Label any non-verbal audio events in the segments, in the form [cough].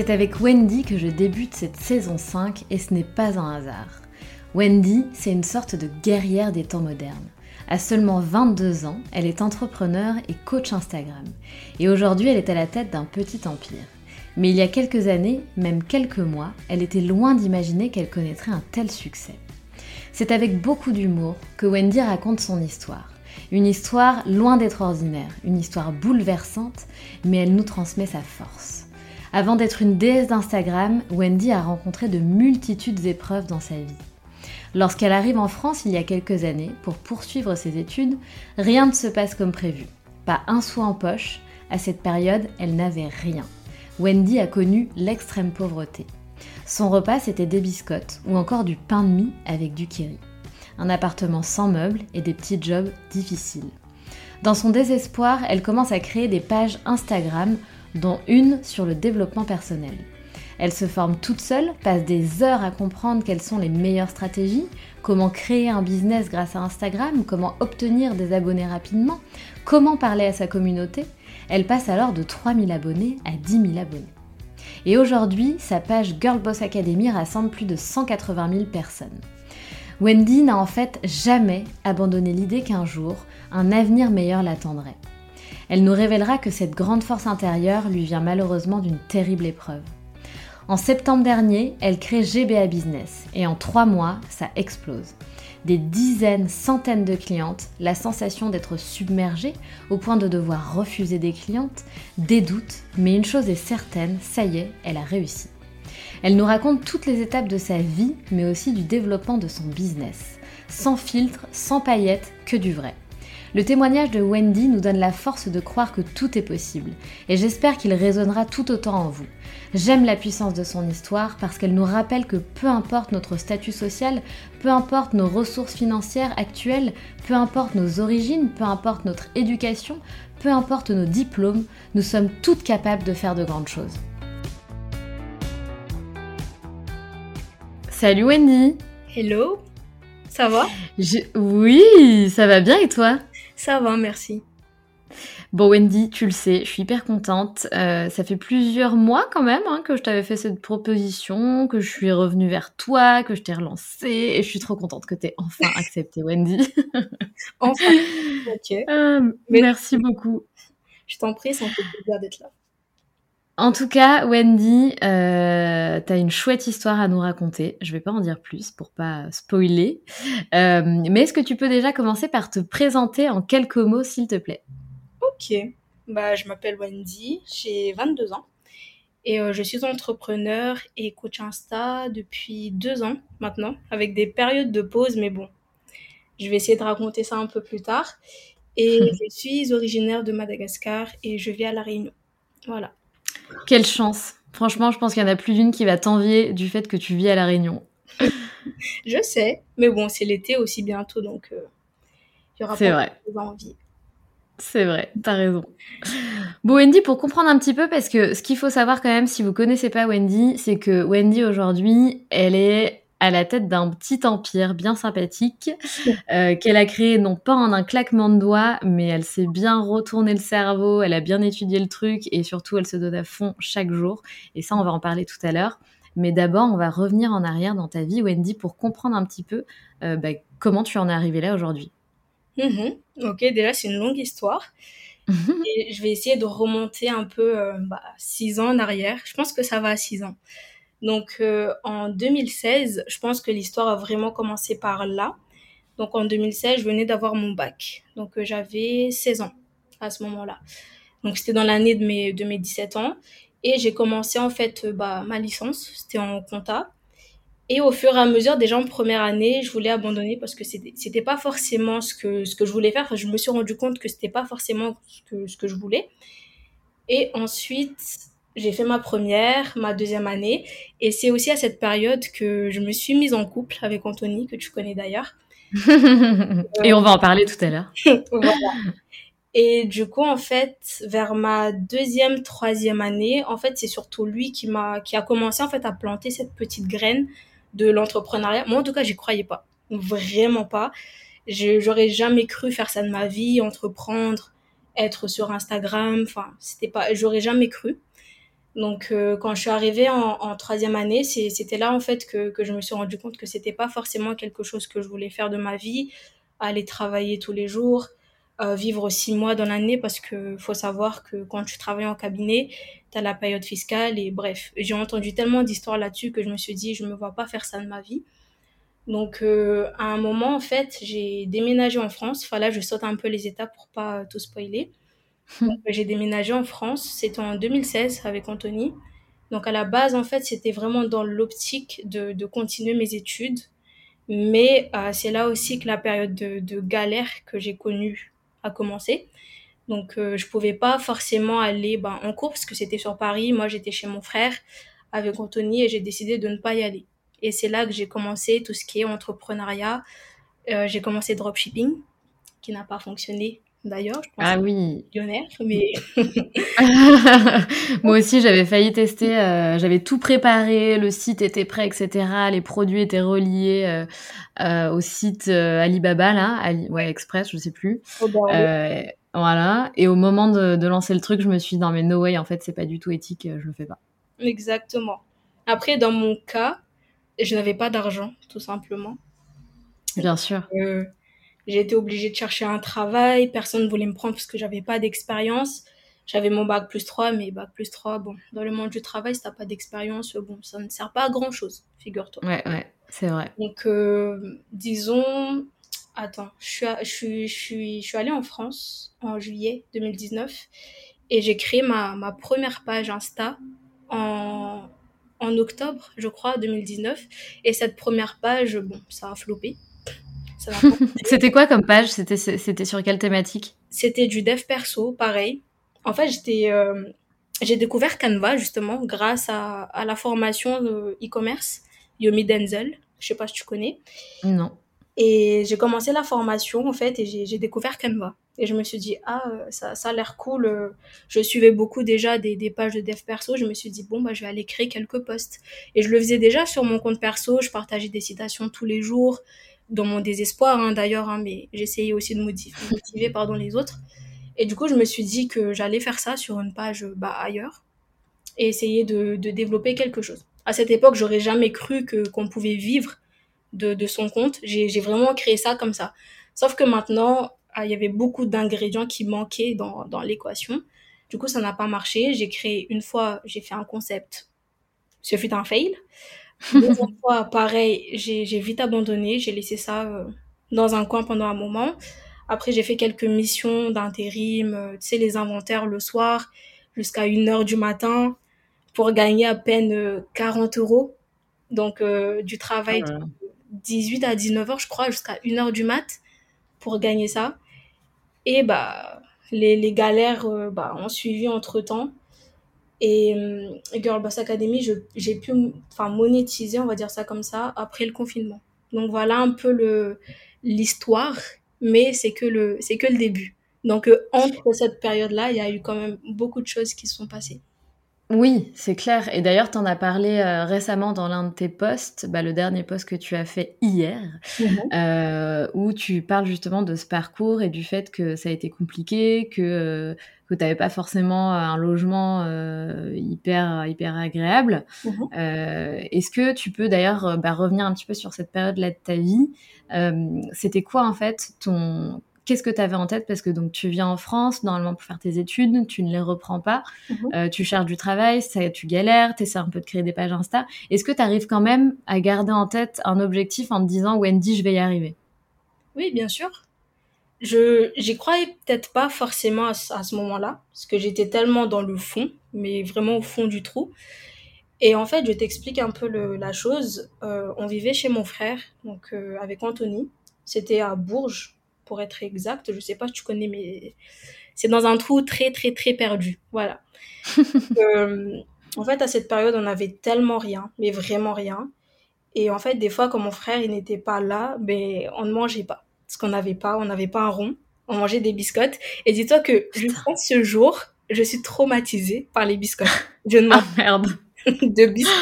C'est avec Wendy que je débute cette saison 5 et ce n'est pas un hasard. Wendy, c'est une sorte de guerrière des temps modernes. À seulement 22 ans, elle est entrepreneur et coach Instagram. Et aujourd'hui, elle est à la tête d'un petit empire. Mais il y a quelques années, même quelques mois, elle était loin d'imaginer qu'elle connaîtrait un tel succès. C'est avec beaucoup d'humour que Wendy raconte son histoire. Une histoire loin d'être ordinaire, une histoire bouleversante, mais elle nous transmet sa force. Avant d'être une déesse d'Instagram, Wendy a rencontré de multitudes d'épreuves dans sa vie. Lorsqu'elle arrive en France il y a quelques années pour poursuivre ses études, rien ne se passe comme prévu. Pas un sou en poche, à cette période, elle n'avait rien. Wendy a connu l'extrême pauvreté. Son repas, c'était des biscottes ou encore du pain de mie avec du kiri. Un appartement sans meubles et des petits jobs difficiles. Dans son désespoir, elle commence à créer des pages Instagram, dont une sur le développement personnel. Elle se forme toute seule, passe des heures à comprendre quelles sont les meilleures stratégies, comment créer un business grâce à Instagram, comment obtenir des abonnés rapidement, comment parler à sa communauté, elle passe alors de 3000 abonnés à 10 000 abonnés. Et aujourd'hui, sa page Girl Boss Academy rassemble plus de 180 000 personnes. Wendy n'a en fait jamais abandonné l'idée qu'un jour, un avenir meilleur l'attendrait. Elle nous révélera que cette grande force intérieure lui vient malheureusement d'une terrible épreuve. En septembre dernier, elle crée GBA Business et en trois mois, ça explose des dizaines, centaines de clientes, la sensation d'être submergée au point de devoir refuser des clientes, des doutes, mais une chose est certaine, ça y est, elle a réussi. Elle nous raconte toutes les étapes de sa vie, mais aussi du développement de son business. Sans filtre, sans paillettes, que du vrai. Le témoignage de Wendy nous donne la force de croire que tout est possible, et j'espère qu'il résonnera tout autant en vous. J'aime la puissance de son histoire parce qu'elle nous rappelle que peu importe notre statut social, peu importe nos ressources financières actuelles, peu importe nos origines, peu importe notre éducation, peu importe nos diplômes, nous sommes toutes capables de faire de grandes choses. Salut Wendy. Hello. Ça va? Oui, ça va bien et toi? Ça va, merci. Bon Wendy, tu le sais, je suis hyper contente. Euh, ça fait plusieurs mois quand même hein, que je t'avais fait cette proposition, que je suis revenue vers toi, que je t'ai relancée, et je suis trop contente que tu aies enfin [laughs] accepté Wendy. enfin, [laughs] ok. Euh, merci beaucoup. Je t'en prie, ça me fait plaisir d'être là. En tout cas, Wendy, euh, tu as une chouette histoire à nous raconter. Je vais pas en dire plus pour pas spoiler. Euh, mais est-ce que tu peux déjà commencer par te présenter en quelques mots, s'il te plaît? Ok. Bah, je m'appelle Wendy, j'ai 22 ans et euh, je suis entrepreneur et coach Insta depuis deux ans maintenant, avec des périodes de pause, mais bon, je vais essayer de raconter ça un peu plus tard. Et [laughs] je suis originaire de Madagascar et je vis à La Réunion. Voilà. Quelle chance. Franchement, je pense qu'il y en a plus d'une qui va t'envier du fait que tu vis à La Réunion. Je sais, mais bon, c'est l'été aussi bientôt, donc euh, il y aura pas vrai. envie. C'est vrai, t'as raison. Bon, Wendy, pour comprendre un petit peu, parce que ce qu'il faut savoir quand même, si vous connaissez pas Wendy, c'est que Wendy aujourd'hui, elle est à la tête d'un petit empire bien sympathique euh, qu'elle a créé non pas en un claquement de doigts, mais elle s'est bien retourné le cerveau, elle a bien étudié le truc et surtout elle se donne à fond chaque jour. Et ça, on va en parler tout à l'heure. Mais d'abord, on va revenir en arrière dans ta vie, Wendy, pour comprendre un petit peu euh, bah, comment tu en es arrivée là aujourd'hui. Mhm. Ok, déjà, c'est une longue histoire. Et je vais essayer de remonter un peu euh, bah, six ans en arrière. Je pense que ça va à six ans. Donc euh, en 2016, je pense que l'histoire a vraiment commencé par là. Donc en 2016, je venais d'avoir mon bac. Donc euh, j'avais 16 ans à ce moment-là. Donc c'était dans l'année de mes, de mes 17 ans. Et j'ai commencé en fait euh, bah, ma licence, c'était en compta. Et au fur et à mesure, déjà en première année, je voulais abandonner parce que c'était pas forcément ce que, ce que je voulais faire. Enfin, je me suis rendu compte que c'était pas forcément ce que, ce que je voulais. Et ensuite, j'ai fait ma première, ma deuxième année. Et c'est aussi à cette période que je me suis mise en couple avec Anthony, que tu connais d'ailleurs. [laughs] et on va en parler tout à l'heure. [laughs] Voilà. Et du coup, en fait, vers ma deuxième, troisième année, en fait, c'est surtout lui qui m'a, qui a commencé, en fait, à planter cette petite graine de l'entrepreneuriat. Moi, en tout cas, j'y croyais pas. Vraiment pas. J'aurais jamais cru faire ça de ma vie, entreprendre, être sur Instagram. Enfin, c'était pas, j'aurais jamais cru. Donc, euh, quand je suis arrivée en, en troisième année, c'était là, en fait, que, que je me suis rendu compte que c'était pas forcément quelque chose que je voulais faire de ma vie, aller travailler tous les jours, euh, vivre six mois dans l'année, parce que faut savoir que quand tu travailles en cabinet, tu as la période fiscale, et bref, j'ai entendu tellement d'histoires là-dessus que je me suis dit, je me vois pas faire ça de ma vie. Donc, euh, à un moment, en fait, j'ai déménagé en France. Enfin, là, je saute un peu les étapes pour pas tout spoiler. Donc, j'ai déménagé en France. C'était en 2016 avec Anthony. Donc, à la base, en fait, c'était vraiment dans l'optique de, continuer mes études. Mais euh, c'est là aussi que la période de, galère que j'ai connue a commencé. Donc, euh, je pouvais pas forcément aller ben, en cours parce que c'était sur Paris. Moi, j'étais chez mon frère avec Anthony et j'ai décidé de ne pas y aller. Et c'est là que j'ai commencé tout ce qui est entrepreneuriat. Euh, j'ai commencé dropshipping, qui n'a pas fonctionné d'ailleurs. Je pense Ah que oui. c'est millionnaire, mais [laughs] Moi aussi, j'avais failli tester, euh, j'avais tout préparé, le site était prêt, etc. Les produits étaient reliés euh, euh, au site Alibaba, là, Ali, ouais, Express, je sais plus. au Bordeaux. Euh, voilà. Et au moment de, de lancer le truc, je me suis dit, non, mais no way, en fait, c'est pas du tout éthique, je le fais pas. Exactement. Après, dans mon cas, je n'avais pas d'argent, tout simplement. Bien sûr. J'ai été obligée de chercher un travail, personne ne voulait me prendre parce que j'avais pas d'expérience. J'avais mon bac plus 3, mais bac plus 3, bon, dans le monde du travail, si t'as pas d'expérience, bon, ça ne sert pas à grand chose, figure-toi. Ouais, ouais, c'est vrai. Donc, euh, disons, attends, je suis, à- je suis, je suis, je suis allée en France en juillet 2019 et j'ai créé ma, ma première page Insta en, en octobre, je crois, 2019. Et cette première page, bon, ça a floppé. C'était quoi comme page? C'était sur quelle thématique? C'était du dev perso, pareil. En fait, j'étais, euh, j'ai découvert Canva justement grâce à, à la formation e-commerce Yomi Denzel. Je sais pas si tu connais. Non. Et j'ai commencé la formation en fait et j'ai découvert Canva. Et je me suis dit, ah, euh, ça, ça a l'air cool. euh, Je suivais beaucoup déjà des, des pages de dev perso. Je me suis dit, bon, bah, je vais aller créer quelques posts. Et je le faisais déjà sur mon compte perso. Je partageais des citations tous les jours, dans mon désespoir hein, d'ailleurs, hein, mais j'essayais aussi de motiver, motiver les autres. Et du coup, je me suis dit que j'allais faire ça sur une page bah, ailleurs et essayer de, développer quelque chose. À cette époque, j'aurais jamais cru que qu'on pouvait vivre de, son compte. J'ai j'ai vraiment créé ça comme ça. Sauf que maintenant, ah, il y avait beaucoup d'ingrédients qui manquaient dans, dans l'équation. Du coup, ça n'a pas marché. J'ai créé une fois, j'ai fait un concept. Ce fut un fail. Deuxième fois, [laughs] pareil, j'ai vite abandonné. J'ai laissé ça euh, dans un coin pendant un moment. Après, j'ai fait quelques missions d'intérim, euh, tu sais, les inventaires le soir jusqu'à une heure du matin pour gagner à peine euh, 40 euros. Donc, euh, du travail de 18 à 19 heures, je crois, jusqu'à une heure du mat pour gagner ça. Et bah, les, les galères euh, bah, ont suivi entre temps. Et euh, Girl Boss Academy, j'ai pu monétiser, on va dire ça comme ça, après le confinement. Donc voilà un peu l'histoire, mais c'est que le c'est que le début. Donc euh, entre cette période-là, il y a eu quand même beaucoup de choses qui se sont passées. Oui, c'est clair. Et d'ailleurs, tu en as parlé euh, récemment dans l'un de tes posts, bah, le dernier post que tu as fait hier, mhm. euh, où tu parles justement de ce parcours et du fait que ça a été compliqué, que, euh, que tu n'avais pas forcément un logement hyper, hyper agréable. Mhm. Est-ce que tu peux d'ailleurs bah, revenir un petit peu sur cette période-là de ta vie? C'était quoi en fait ton qu'est-ce que tu avais en tête? Parce que donc tu viens en France, normalement pour faire tes études, tu ne les reprends pas, mhm. euh, tu cherches du travail, ça, tu galères, tu essaies un peu de créer des pages Insta. Est-ce que tu arrives quand même à garder en tête un objectif en te disant Wendy, je vais y arriver? Oui, bien sûr. Je j'y croyais peut-être pas forcément à, ce moment-là, parce que j'étais tellement dans le fond, mais vraiment au fond du trou. Et en fait, je t'explique un peu la chose. Euh, on vivait chez mon frère, donc euh, avec Anthony. C'était à Bourges, pour être exact. Je sais pas si tu connais, mais c'est dans un trou très, très, très perdu. Voilà. [laughs] Euh, en fait, à cette période, on avait tellement rien, mais vraiment rien. Et en fait, des fois, quand mon frère il n'était pas là, ben, on ne mangeait pas. Parce qu'on n'avait pas, on n'avait pas un rond. On mangeait des biscottes. Et dis-toi que jusqu'à ce jour, je suis traumatisée par les biscottes. [laughs] Je ne mange ah, merde. [laughs] de biscottes.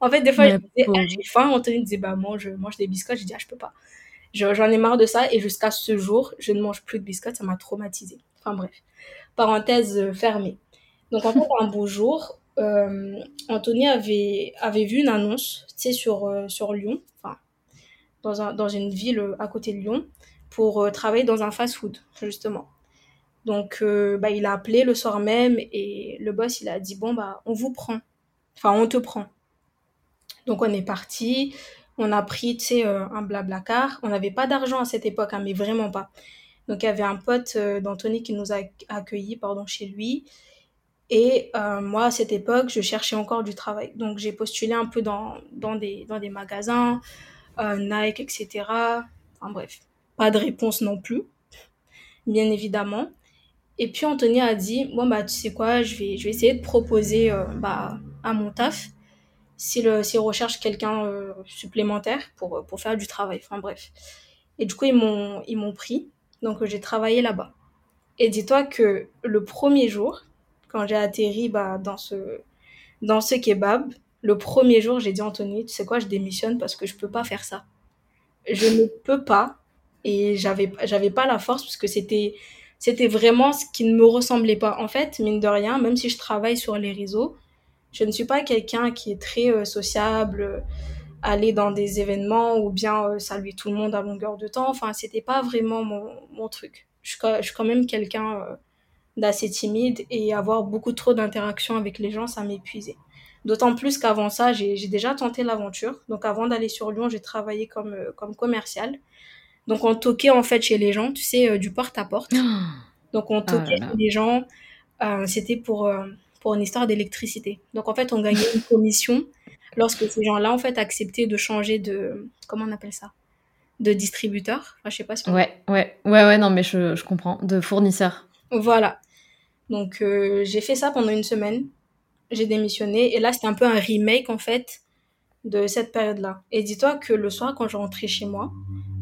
En fait, des fois, je disais, ah, j'ai faim. Anthony disait, bah, mange, mange des biscottes. Je dis, ah, je peux pas. J'en ai marre de ça et jusqu'à ce jour, je ne mange plus de biscottes, ça m'a traumatisée. Enfin bref, parenthèse euh, fermée. Donc en fait, un beau jour, euh, Anthony avait, avait vu une annonce, tu sais, sur, euh, sur Lyon, enfin, dans, un, dans une ville à côté de Lyon, pour travailler dans un fast-food, justement. Donc, bah, il a appelé le soir même et le boss, il a dit, bon, bah, on vous prend. Enfin, on te prend. Donc, on est parti on a pris, tu sais, euh, un blabla car. On n'avait pas d'argent à cette époque, hein, mais vraiment pas. Donc, il y avait un pote euh, d'Anthony qui nous a accueillis pardon, chez lui. Et euh, moi, à cette époque, je cherchais encore du travail. Donc, j'ai postulé un peu dans, dans, des, dans des magasins, Nike, etc. Enfin, bref, pas de réponse non plus, bien évidemment. Et puis, Anthony a dit, bon, bah, tu sais quoi, je vais, je vais essayer de proposer bah, à mon taf s'ils si recherchent quelqu'un euh, supplémentaire pour, pour faire du travail. Enfin bref. Et du coup, ils m'ont, pris. Donc j'ai travaillé là-bas. Et dis-toi que le premier jour, quand j'ai atterri bah, dans, ce, dans ce kebab, le premier jour, j'ai dit Anthony, tu sais quoi, je démissionne parce que je peux pas faire ça. Je ne peux pas. Et j'avais, j'avais pas la force parce que c'était, c'était vraiment ce qui ne me ressemblait pas. En fait, mine de rien, même si je travaille sur les réseaux, je ne suis pas quelqu'un qui est très euh, sociable, euh, aller dans des événements ou bien euh, saluer tout le monde à longueur de temps. Enfin, c'était pas vraiment mon, mon truc. Je, je, suis quand même quelqu'un d'assez timide et avoir beaucoup trop d'interactions avec les gens, ça m'épuisait. D'autant plus qu'avant ça, j'ai déjà tenté l'aventure. Donc avant d'aller sur Lyon, j'ai travaillé comme, comme commercial. Donc on toquait en fait chez les gens, tu sais, du porte-à-porte. [gasps] Donc on oh toquait chez les gens. C'était pour pour une histoire d'électricité. Donc en fait, on gagnait une commission lorsque ces gens-là en fait acceptaient de changer de comment on appelle ça? De distributeur. Enfin, je sais pas si ouais ouais ouais ouais non mais je, je comprends de fournisseur. Voilà. Donc euh, j'ai fait ça pendant une semaine. J'ai démissionné et là c'était un peu un remake en fait de cette période-là. Et dis-toi que le soir quand je rentrais chez moi,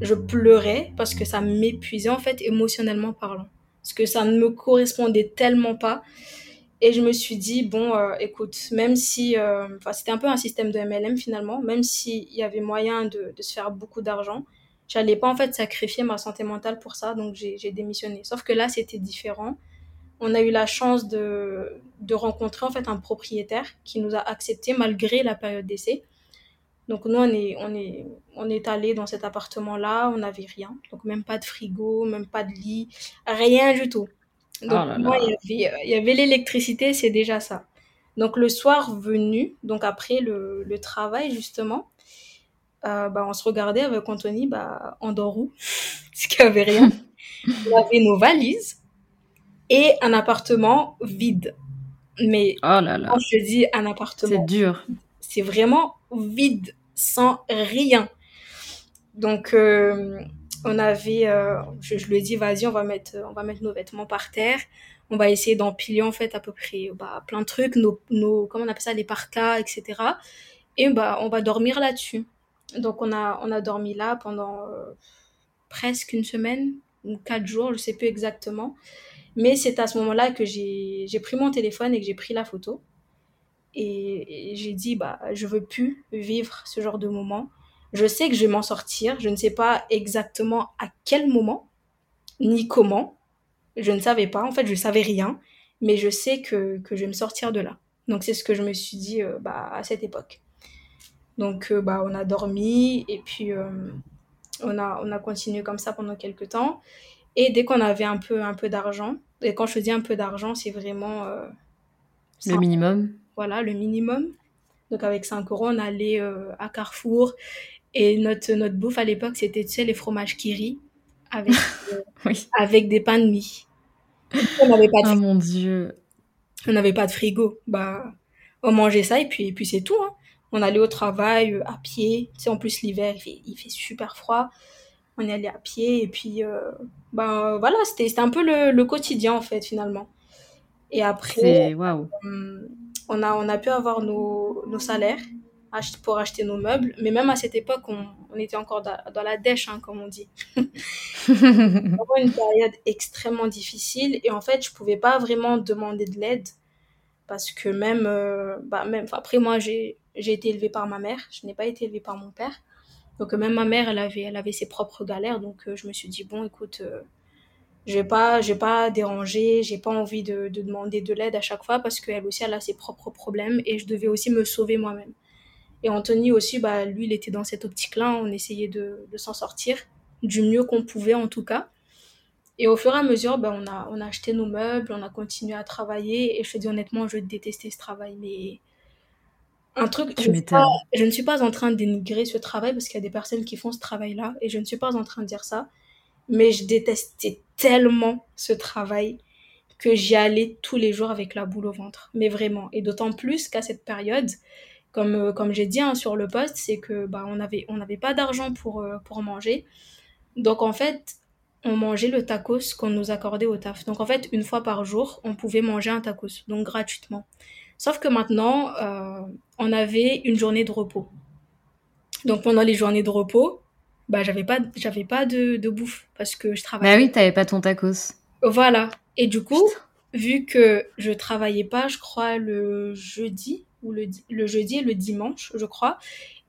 je pleurais parce que ça m'épuisait en fait émotionnellement parlant. Parce que ça ne me correspondait tellement pas. Et je me suis dit, bon, euh, écoute, même si, euh, enfin, c'était un peu un système de MLM finalement, même s'il y avait moyen de, de se faire beaucoup d'argent, j'allais pas en fait sacrifier ma santé mentale pour ça, donc j'ai démissionné. Sauf que là, c'était différent. On a eu la chance de, de rencontrer en fait un propriétaire qui nous a accepté malgré la période d'essai. Donc nous, on est, on est, on est allé dans cet appartement-là, on n'avait rien. Donc même pas de frigo, même pas de lit, rien du tout. Donc, oh moi, il y avait, il y avait l'électricité, c'est déjà ça. Donc, le soir venu, donc après le, le travail, justement, euh, bah, on se regardait avec Anthony bah, en Dorou, [laughs] parce qu'il n'y avait rien. [laughs] on avait nos valises et un appartement vide. Mais oh là là. quand je dis un appartement, c'est dur. C'est vraiment vide, sans rien. Donc, euh, on avait, euh, je, je, lui ai dit, vas-y, on va mettre, on va mettre nos vêtements par terre. On va essayer d'empiler en fait à peu près bah, plein de trucs, nos, nos, comment on appelle ça, les parkas, etc. Et bah, on va dormir là-dessus. Donc on a, on a dormi là pendant euh, presque une semaine ou quatre jours, je sais plus exactement. Mais c'est à ce moment-là que j'ai pris mon téléphone et que j'ai pris la photo. Et, et j'ai dit, bah, je veux plus vivre ce genre de moment. Je sais que je vais m'en sortir. Je ne sais pas exactement à quel moment, ni comment. Je ne savais pas. En fait, je ne savais rien. Mais je sais que, que je vais me sortir de là. Donc, c'est ce que je me suis dit euh, bah, à cette époque. Donc, euh, bah, on a dormi et puis euh, on, a, on a continué comme ça pendant quelques temps. Et dès qu'on avait un peu, un peu d'argent, et quand je dis un peu d'argent, c'est vraiment. Le minimum Voilà, le minimum. Donc, avec 5 euros, on allait à Carrefour. Et notre, notre bouffe à l'époque, c'était, tu sais, les fromages kiri avec, [laughs] euh, Oui. avec des pains de mie. On n'avait pas de Oh frigo. mon dieu. On n'avait pas de frigo. Bah, on mangeait ça et puis, et puis c'est tout. hein. On allait au travail euh, à pied. Tu sais, en plus, l'hiver, il fait, il fait super froid. On y allait à pied et puis, euh, ben voilà, c'était un peu le, le quotidien en fait, finalement. Et après, hum, on a, on a pu avoir nos, nos salaires pour acheter nos meubles. Mais même à cette époque, on, on était encore dans, dans la dèche, hein, comme on dit. [laughs] Vraiment une période extrêmement difficile. Et en fait, je pouvais pas vraiment demander de l'aide parce que même, euh, bah même, après moi, j'ai, été élevée par ma mère. Je n'ai pas été élevée par mon père. Donc même ma mère, elle avait, elle avait ses propres galères. Donc euh, je me suis dit, bon, écoute, euh, je vais pas, je vais pas déranger, j'ai pas envie de, de demander de l'aide à chaque fois parce qu'elle aussi, elle a ses propres problèmes et je devais aussi me sauver moi-même. Et Anthony aussi, bah, lui, il était dans cette optique-là. On essayait de, de s'en sortir du mieux qu'on pouvait en tout cas. Et au fur et à mesure, bah, on a, on a acheté nos meubles, on a continué à travailler. Et je te dis honnêtement, je détestais ce travail. Mais un truc, je Tu ne suis pas, je ne suis pas en train de dénigrer ce travail parce qu'il y a des personnes qui font ce travail-là. Et je ne suis pas en train de dire ça. Mais je détestais tellement ce travail que j'y allais tous les jours avec la boule au ventre. Mais vraiment. Et d'autant plus qu'à cette période, comme, euh, comme j'ai dit hein, sur le poste, c'est que bah, on n'avait on avait pas d'argent pour, euh, pour manger. Donc en fait, on mangeait le tacos qu'on nous accordait au taf. Donc en fait, une fois par jour, on pouvait manger un tacos, donc gratuitement. Sauf que maintenant, euh, on avait une journée de repos. Donc pendant les journées de repos, bah j'avais pas j'avais pas de, de bouffe parce que je Bah travaillais. oui, t'avais pas ton tacos. Voilà. Et du coup, Putain. vu que je travaillais pas, je crois le jeudi ou le, le jeudi et le dimanche, je crois.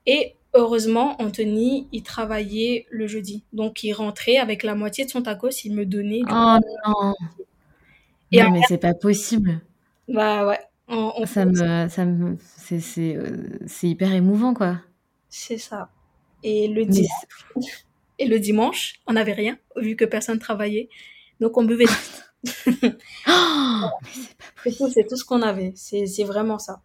Et heureusement, Anthony, il travaillait le jeudi. Donc il rentrait avec la moitié de son tacos, il me donnait. Oh non. Et Non, mais c'est pas possible. bah ouais, on, on Ça me, ça me, c'est, c'est, euh, c'est hyper émouvant, quoi. c'est ça. Et le dimanche, et le dimanche, on n'avait rien vu que personne travaillait. Donc on buvait. [laughs] Oh, mais c'est pas possible. c'est tout ce qu'on avait. C'est c'est vraiment ça.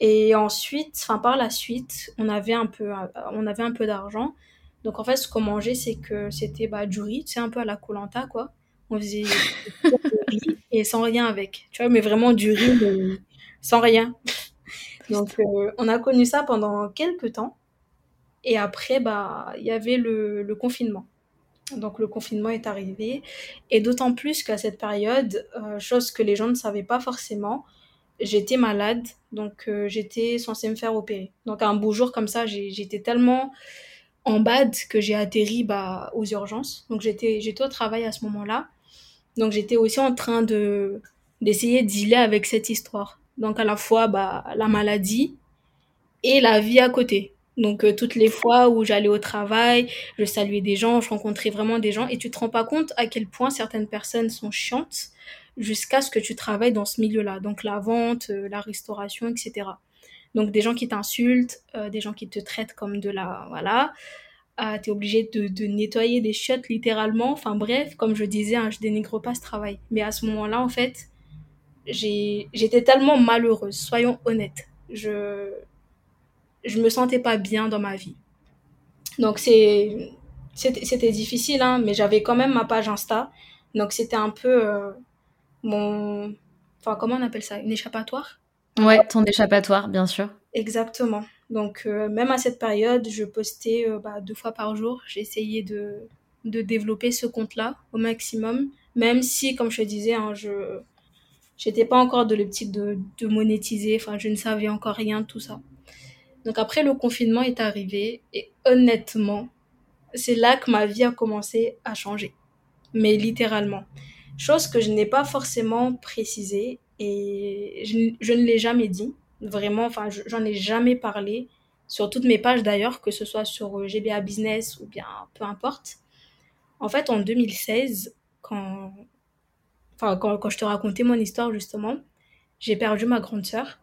Et ensuite, enfin par la suite, on avait un peu, euh, on avait un peu d'argent. Donc en fait, ce qu'on mangeait, c'est que c'était bah, du riz, c'est un peu à la Koh-Lanta, quoi. On faisait [laughs] du riz et sans rien avec. Tu vois, mais vraiment du riz, mais sans rien. Donc euh, on a connu ça pendant quelques temps. Et après, bah, il y avait le, le confinement. Donc le confinement est arrivé. Et d'autant plus qu'à cette période, euh, chose que les gens ne savaient pas forcément, j'étais malade, donc euh, j'étais censée me faire opérer. Donc un beau jour comme ça, j'étais tellement en bad que j'ai atterri bah, aux urgences. Donc j'étais au travail à ce moment-là. Donc j'étais aussi en train de d'essayer de dealer avec cette histoire. Donc à la fois bah, la maladie et la vie à côté. Donc euh, toutes les fois où j'allais au travail, je saluais des gens, je rencontrais vraiment des gens et tu te rends pas compte à quel point certaines personnes sont chiantes jusqu'à ce que tu travailles dans ce milieu-là. Donc la vente, euh, la restauration, etc. Donc des gens qui t'insultent, euh, des gens qui te traitent comme de la... Voilà. Ah, t'es obligé de, nettoyer des chiottes littéralement. Enfin bref, comme je disais, hein, je dénigre pas ce travail. Mais à ce moment-là, en fait, j'étais tellement malheureuse, soyons honnêtes. Je, je me sentais pas bien dans ma vie. Donc c'est, c'était difficile, hein, mais j'avais quand même ma page Insta. Donc c'était un peu euh, mon... Enfin, comment on appelle ça? Une échappatoire? Ouais, ton échappatoire, bien sûr. Exactement. Donc, euh, même à cette période, je postais euh, bah, deux fois par jour. J'essayais de, de développer ce compte-là au maximum, même si, comme je te disais, hein, je j'étais pas encore de l'optique de, de monétiser, enfin, je ne savais encore rien de tout ça. Donc après, le confinement est arrivé et honnêtement, c'est là que ma vie a commencé à changer. Mais littéralement. Chose que je n'ai pas forcément précisée et je, je ne l'ai jamais dit. Vraiment, enfin, je- j'en ai jamais parlé sur toutes mes pages d'ailleurs, que ce soit sur euh, GBA Business ou bien peu importe. En fait, en 2016, quand, enfin, quand, quand je te racontais mon histoire justement, j'ai perdu ma grande sœur.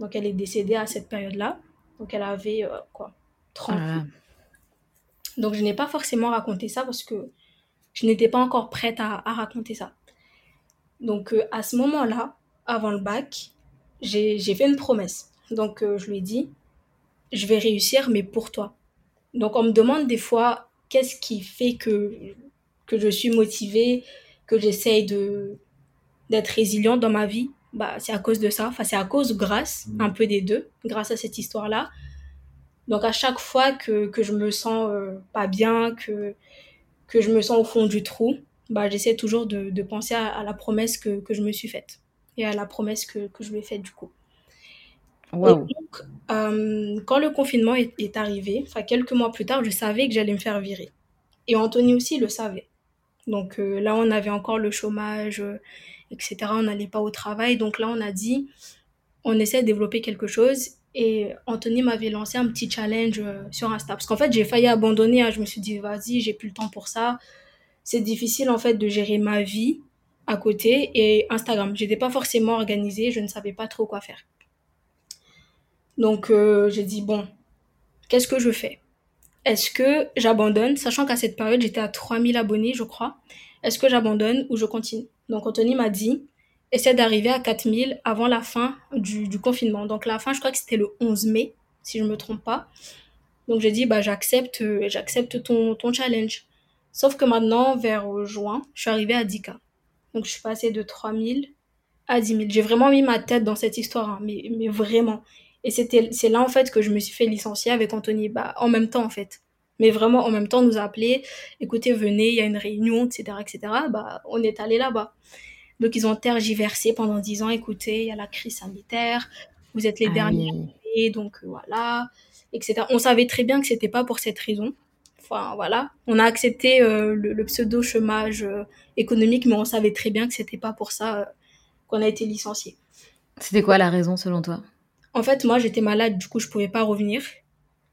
Donc elle est décédée à cette période-là. Donc elle avait euh, quoi Oh 30 là là. Donc je n'ai pas forcément raconté ça parce que je n'étais pas encore prête à, à raconter ça. Donc euh, à ce moment-là, avant le bac, j'ai fait une promesse. Donc euh, je lui ai dit, je vais réussir, mais pour toi. Donc on me demande des fois, qu'est-ce qui fait que, que je suis motivée, que j'essaye d'être résiliente dans ma vie? Bah, c'est à cause de ça. Enfin, c'est à cause, grâce, un peu des deux, grâce à cette histoire-là. Donc à chaque fois que, que je me sens euh, pas bien, que, que je me sens au fond du trou, bah, j'essaie toujours de, de penser à, à la promesse que, que je me suis faite et à la promesse que, que je lui ai faite du coup. Et donc, euh, quand le confinement est, est arrivé, quelques mois plus tard, je savais que j'allais me faire virer. Et Anthony aussi le savait. Donc euh, là, on avait encore le chômage, euh, etc. On n'allait pas au travail. Donc là, on a dit, on essaie de développer quelque chose. Et Anthony m'avait lancé un petit challenge euh, sur Insta. Parce qu'en fait, j'ai failli abandonner. hein. Je me suis dit, vas-y, j'ai plus le temps pour ça. C'est difficile, en fait, de gérer ma vie à côté et Instagram. J'étais pas forcément organisée. Je ne savais pas trop quoi faire. Donc, euh, j'ai dit, bon, qu'est-ce que je fais? Est-ce que j'abandonne? Sachant qu'à cette période, j'étais à 3000 abonnés, je crois. Est-ce que j'abandonne ou je continue? Donc, Anthony m'a dit, essaie d'arriver à 4000 avant la fin du, confinement. Donc, la fin, je crois que c'était le 11 mai, si je me trompe pas. Donc, j'ai dit, bah, j'accepte, euh, j'accepte ton, ton challenge. Sauf que maintenant, vers euh, juin, je suis arrivée à 10K. Donc, je suis passée de 3000 à 10 000. J'ai vraiment mis ma tête dans cette histoire, hein, mais, mais vraiment. Et c'est là, en fait, que je me suis fait licencier avec Anthony. Bah, en même temps, en fait. Mais vraiment, en même temps, nous a appelé. Écoutez, venez, il y a une réunion, etc., etc. Bah, on est allé là-bas. Donc, ils ont tergiversé pendant 10 ans. Écoutez, il y a la crise sanitaire. Vous êtes les Ah derniers oui. donc euh, voilà, etc. On savait très bien que c'était pas pour cette raison. Enfin voilà, on a accepté euh, le, le pseudo chômage euh, économique, mais on savait très bien que c'était pas pour ça euh, qu'on a été licencié. C'était quoi la raison selon toi? En fait, moi j'étais malade, du coup je pouvais pas revenir.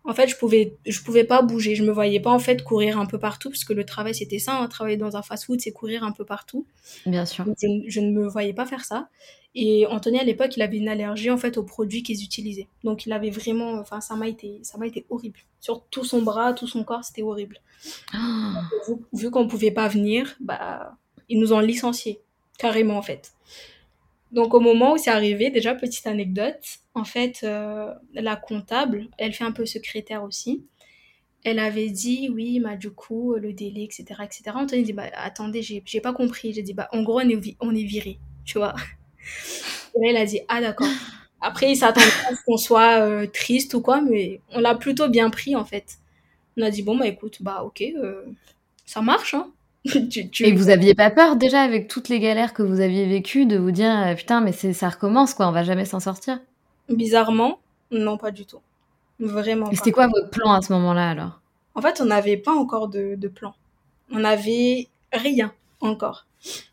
En fait, je pouvais, je pouvais pas bouger. Je me voyais pas en fait courir un peu partout parce que le travail c'était ça. hein, travailler dans un fast-food, c'est courir un peu partout. Bien sûr. Je, je ne me voyais pas faire ça. Et Anthony, à l'époque, il avait une allergie en fait aux produits qu'ils utilisaient. Donc il avait vraiment, enfin ça m'a été, ça m'a été horrible. Sur tout son bras, tout son corps, c'était horrible. Ah, Vu, vu qu'on pouvait pas venir, bah ils nous ont licenciés carrément en fait. Donc au moment où c'est arrivé, déjà petite anecdote, en fait euh, la comptable, elle fait un peu secrétaire aussi. Elle avait dit oui, bah du coup le délai, etc., etc. Anthony dit bah attendez, j'ai pas compris. J'ai dit bah en gros on est, on est viré, tu vois. Et là, il a dit, ah d'accord. Après, il s'attendait à ce qu'on soit euh, triste ou quoi, mais on l'a plutôt bien pris en fait. On a dit, bon, bah écoute, bah ok, euh, ça marche, hein. [laughs] tu, tu- Et vous aviez pas peur déjà avec toutes les galères que vous aviez vécues de vous dire euh, putain mais c'est ça recommence quoi, on va jamais s'en sortir? Bizarrement, non, pas du tout. Vraiment Et c'était quoi votre plan à ce moment-là alors? En fait, on n'avait pas encore de, de plan. On n'avait rien encore.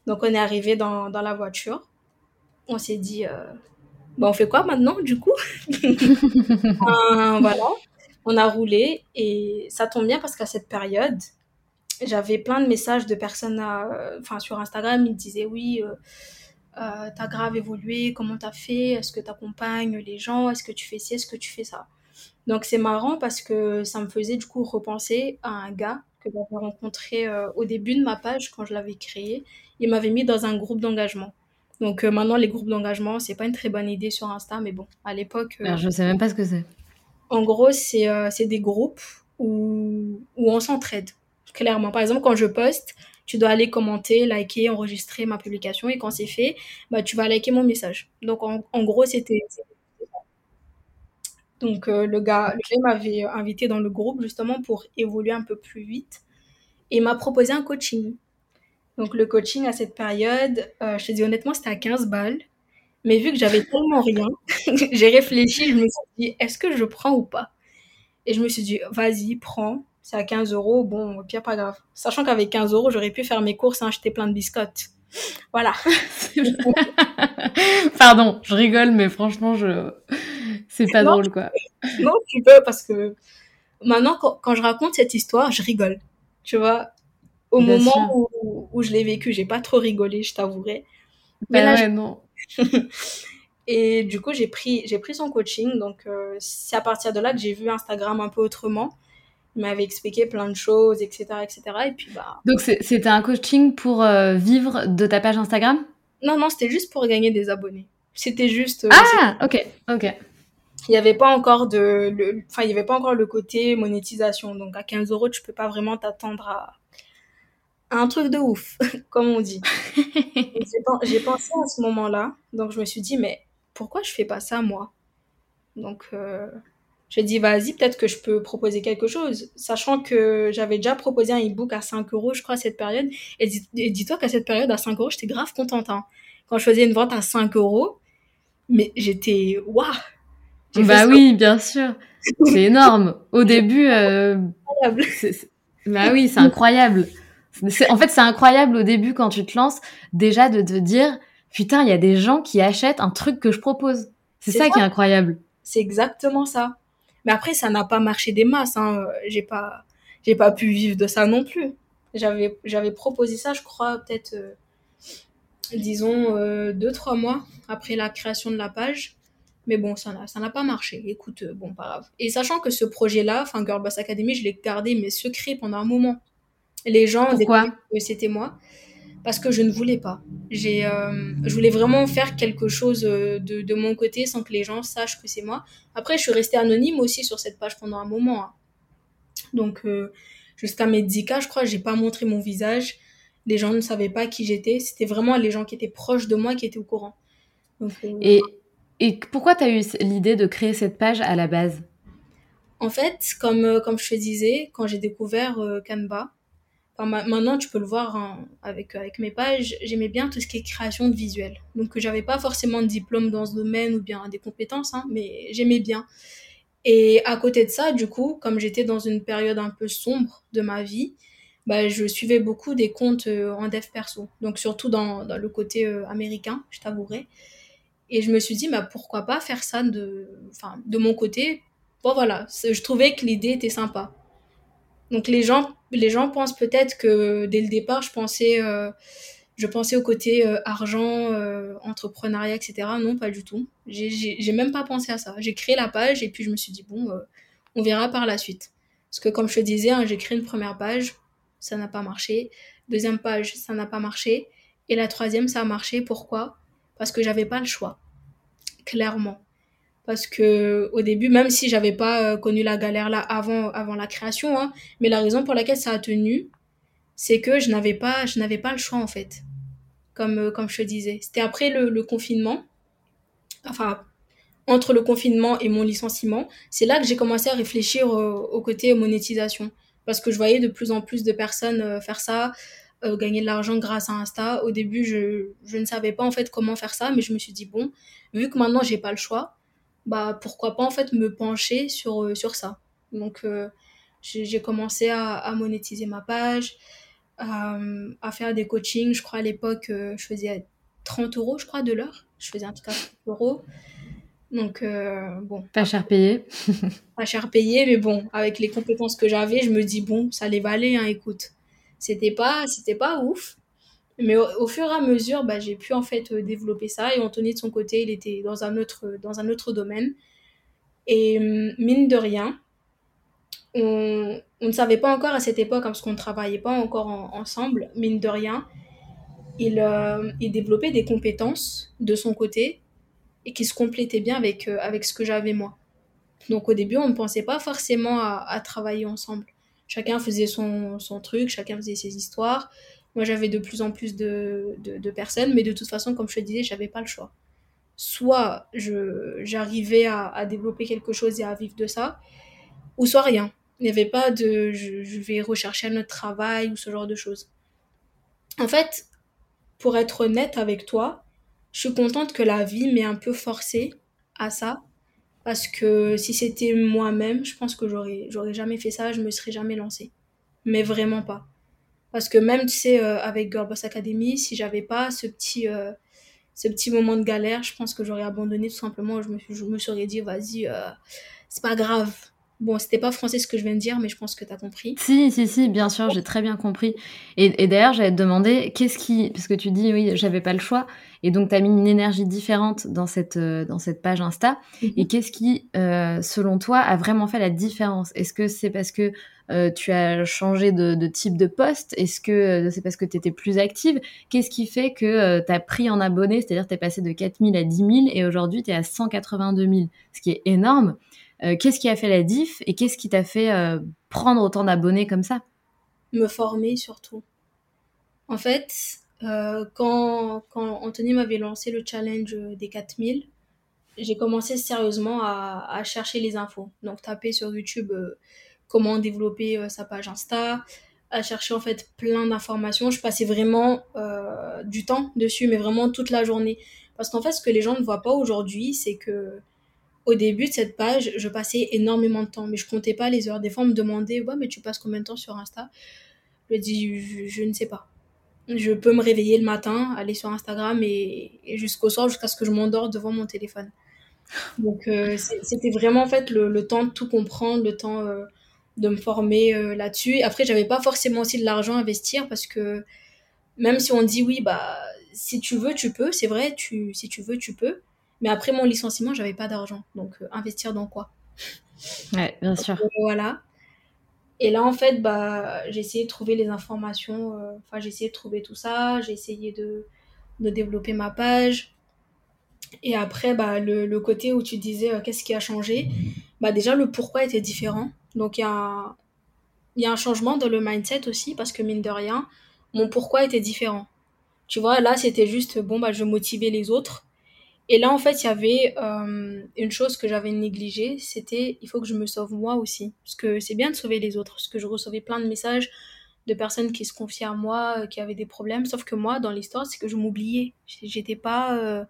Donc, on est arrivé dans, dans la voiture. On s'est dit, euh, bah, on fait quoi maintenant, du coup? [laughs] [laughs] Euh, Voilà. On a roulé et ça tombe bien parce qu'à cette période, j'avais plein de messages de personnes à- enfin, sur Instagram. Ils disaient, oui, euh, euh, t'as grave évolué, comment t'as fait, est-ce que t'accompagnes les gens, est-ce que tu fais ci, est-ce que tu fais ça? Donc c'est marrant parce que ça me faisait du coup repenser à un gars que j'avais rencontré euh, au début de ma page quand je l'avais créé. Il m'avait mis dans un groupe d'engagement. Donc euh, maintenant les groupes d'engagement c'est pas une très bonne idée sur Insta mais bon à l'époque euh, Alors je sais même pas ce que c'est. en gros c'est euh, c'est des groupes où, où on s'entraide clairement. Par exemple quand je poste tu dois aller commenter, liker, enregistrer ma publication et quand c'est fait bah tu vas liker mon message. Donc en, gros c'était donc euh, le gars, le gars m'avait invité dans le groupe justement pour évoluer un peu plus vite. et m'a proposé un coaching. Donc le coaching à cette période, euh, je te dis honnêtement, c'était à 15 balles. Mais vu que j'avais tellement rien, [laughs] j'ai réfléchi, je me suis dit, est-ce que je prends ou pas? Et je me suis dit, vas-y, prends. C'est à 15 euros, bon, au pire, pas grave. Sachant qu'avec 15 euros, j'aurais pu faire mes courses et acheter plein de biscottes. Voilà. [laughs] Pardon, je rigole, mais franchement, je... c'est pas drôle, quoi. Non, tu peux, parce que maintenant, quand, je raconte cette histoire, je rigole. Tu vois, au moment où, où, je l'ai vécu, j'ai pas trop rigolé, je t'avouerai. Mais bah là, non. [laughs] et du coup, j'ai pris, j'ai pris son coaching. Donc, euh, c'est à partir de là que j'ai vu Instagram un peu autrement. Il m'avait expliqué plein de choses, etc. etc. Et puis, bah... Donc, c'était un coaching pour euh, vivre de ta page Instagram? Non, non, c'était juste pour gagner des abonnés. C'était juste... Euh, ah, ok, ok. Il n'y avait pas encore de... Le... Enfin, il y avait pas encore le côté monétisation. Donc, à 15 euros, tu peux pas vraiment t'attendre à un truc de ouf, [laughs] comme on dit. [laughs] j'ai pensé à ce moment-là, donc je me suis dit, mais pourquoi je fais pas ça moi? Donc euh, j'ai dit, vas-y, peut-être que je peux proposer quelque chose, sachant que j'avais déjà proposé un e-book à 5 euros, je crois, à cette période. Et dis-toi qu'à cette période, à 5 euros, j'étais grave contente. Hein. Quand je faisais une vente à 5 euros, mais j'étais, waouh Bah oui, bien sûr. C'est énorme. Au début, euh... bah oui, c'est incroyable en fait, c'est incroyable au début quand tu te lances, déjà de te dire, putain, il y a des gens qui achètent un truc que je propose. C'est ça, qui est incroyable. C'est exactement ça. Mais après, ça n'a pas marché des masses. Hein. J'ai pas, j'ai pas pu vivre de ça non plus. J'avais, j'avais proposé ça, je crois, peut-être, euh, disons, euh, deux, trois mois après la création de la page. Mais bon, ça n'a, ça n'a pas marché. Écoute, euh, bon, pas grave. Et sachant que ce projet-là, enfin, Girlboss Academy, je l'ai gardé, mais secret pendant un moment. Les gens Pourquoi? que c'était moi parce que je ne voulais pas. J'ai, euh, je voulais vraiment faire quelque chose euh, de, de, mon côté sans que les gens sachent que c'est moi. Après, je suis restée anonyme aussi sur cette page pendant un moment. Hein. Donc, euh, jusqu'à mes 10K, je crois, j'ai pas montré mon visage. Les gens ne savaient pas qui j'étais. C'était vraiment les gens qui étaient proches de moi qui étaient au courant. et, et pourquoi tu as eu l'idée de créer cette page à la base? En fait, comme, comme je te disais, quand j'ai découvert Canva, maintenant, tu peux le voir hein, avec, avec mes pages, j'aimais bien tout ce qui est création de visuel. Donc, j'avais pas forcément de diplôme dans ce domaine ou bien des compétences, hein, mais j'aimais bien. Et à côté de ça, du coup, comme j'étais dans une période un peu sombre de ma vie, bah, je suivais beaucoup des comptes euh, en dev perso. Donc, surtout dans, dans le côté euh, américain, je t'avouerai. Et je me suis dit, bah, pourquoi pas faire ça de, enfin, de mon côté? Bon, voilà, je trouvais que l'idée était sympa. Donc les gens, les gens pensent peut-être que dès le départ, je pensais, euh, je pensais au côté euh, argent, euh, entrepreneuriat, etc. Non, pas du tout. J'ai même pas pensé à ça. J'ai créé la page et puis je me suis dit, bon, on verra par la suite. Parce que comme je te disais, hein, j'ai créé une première page, ça n'a pas marché. Deuxième page, ça n'a pas marché. Et la troisième, ça a marché. Pourquoi? Parce que j'avais pas le choix. Clairement parce que au début, même si j'avais pas euh, connu la galère là avant, avant la création, hein, mais la raison pour laquelle ça a tenu, c'est que je n'avais pas, je n'avais pas le choix en fait, comme, euh, comme je te disais. C'était après le, confinement, enfin entre le confinement et mon licenciement, c'est là que j'ai commencé à réfléchir au, côté monétisation, parce que je voyais de plus en plus de personnes euh, faire ça, gagner de l'argent grâce à Insta. Au début, je, je ne savais pas en fait comment faire ça, mais je me suis dit bon, vu que maintenant j'ai pas le choix bah pourquoi pas en fait me pencher sur, euh, sur ça. Donc euh, j'ai commencé à, à, monétiser ma page, à, à, faire des coachings. Je crois à l'époque, euh, je faisais 30 euros, je crois, de l'heure. Je faisais en tout cas 30 euros. Donc, bon. Pas cher payé. [laughs] pas cher payé, mais bon, avec les compétences que j'avais, je me dis, bon, ça les valait, hein, écoute. C'était pas, c'était pas ouf, mais au, fur et à mesure, bah, j'ai pu en fait euh, développer ça. Et Anthony, de son côté, il était dans un autre, dans un autre domaine. Et hum, mine de rien, on, on ne savait pas encore à cette époque, hein, parce qu'on ne travaillait pas encore ensemble, mine de rien, il, euh, il développait des compétences de son côté et qui se complétaient bien avec, euh, avec ce que j'avais moi. Donc au début, on ne pensait pas forcément à, à travailler ensemble. Chacun faisait son, son, truc, chacun faisait ses histoires. Moi, j'avais de plus en plus de, de, personnes, mais de toute façon, comme je te disais, j'avais pas le choix. Soit j'arrivais à, à, développer quelque chose et à vivre de ça, ou soit rien. Il n'y avait pas de je, vais rechercher un autre travail ou ce genre de choses. En fait, pour être honnête avec toi, je suis contente que la vie m'ait un peu forcée à ça. Parce que si c'était moi-même, je pense que j'aurais, j'aurais jamais fait ça, je me serais jamais lancée. Mais vraiment pas. Parce que même, tu sais, euh, avec Girl Boss Academy, si j'avais pas ce petit, euh, ce petit moment de galère, je pense que j'aurais abandonné tout simplement. Je me, je me serais dit, vas-y, euh, c'est pas grave. Bon, c'était pas français ce que je viens de dire, mais je pense que tu as compris. Si, si, si, bien sûr, j'ai très bien compris. Et, et d'ailleurs, j'allais te demander, qu'est-ce qui. Parce que tu dis, oui, j'avais pas le choix. Et donc, tu as mis une énergie différente dans cette, euh, dans cette page Insta. Mhm. Et qu'est-ce qui, euh, selon toi, a vraiment fait la différence? Est-ce que c'est parce que euh, tu as changé de, de type de poste? Est-ce que c'est parce que tu étais plus active? Qu'est-ce qui fait que tu as pris en abonnés C'est-à-dire, tu es passé de 4000 à 10 000 et aujourd'hui, tu es à 182 000, ce qui est énorme. Euh, qu'est-ce qui a fait la diff et qu'est-ce qui t'a fait euh, prendre autant d'abonnés comme ça? Me former surtout. En fait, euh, quand, quand Anthony m'avait lancé le challenge des 4000, j'ai commencé sérieusement à, à, chercher les infos. Donc taper sur YouTube comment développer sa page Insta, à chercher en fait plein d'informations. Je passais vraiment du temps dessus, mais vraiment toute la journée. Parce qu'en fait, ce que les gens ne voient pas aujourd'hui, c'est que au début de cette page, je passais énormément de temps, mais je comptais pas les heures. Des fois, on me demandait, ouais, mais tu passes combien de temps sur Insta? Je dis, je, ne sais pas. Je peux me réveiller le matin, aller sur Instagram et, jusqu'au soir, jusqu'à ce que je m'endors devant mon téléphone. Donc, euh, c'était vraiment en fait le, temps de tout comprendre, le temps euh, de me former euh, là-dessus. Après, j'avais pas forcément aussi de l'argent à investir parce que même si on dit oui, bah si tu veux, tu peux, c'est vrai, tu, si tu veux, tu peux. Mais après mon licenciement, j'avais pas d'argent. Donc, euh, investir dans quoi? Ouais, bien sûr. Euh, voilà. Et là, en fait, bah, j'ai essayé de trouver les informations. Euh, enfin, j'ai essayé de trouver tout ça. J'ai essayé de, de, développer ma page. Et après, bah, le, le côté où tu disais qu'est-ce qui a changé, bah, déjà, le pourquoi était différent. Donc, il y a, y a un changement dans le mindset aussi, parce que mine de rien, mon pourquoi était différent. Tu vois, là, c'était juste, bon, bah, je motivais les autres et là, en fait, il y avait euh, une chose que j'avais négligée, c'était il faut que je me sauve moi aussi. Parce que c'est bien de sauver les autres, parce que je recevais plein de messages de personnes qui se confiaient à moi, euh, qui avaient des problèmes. Sauf que moi, dans l'histoire, c'est que je m'oubliais. J'étais pas, euh,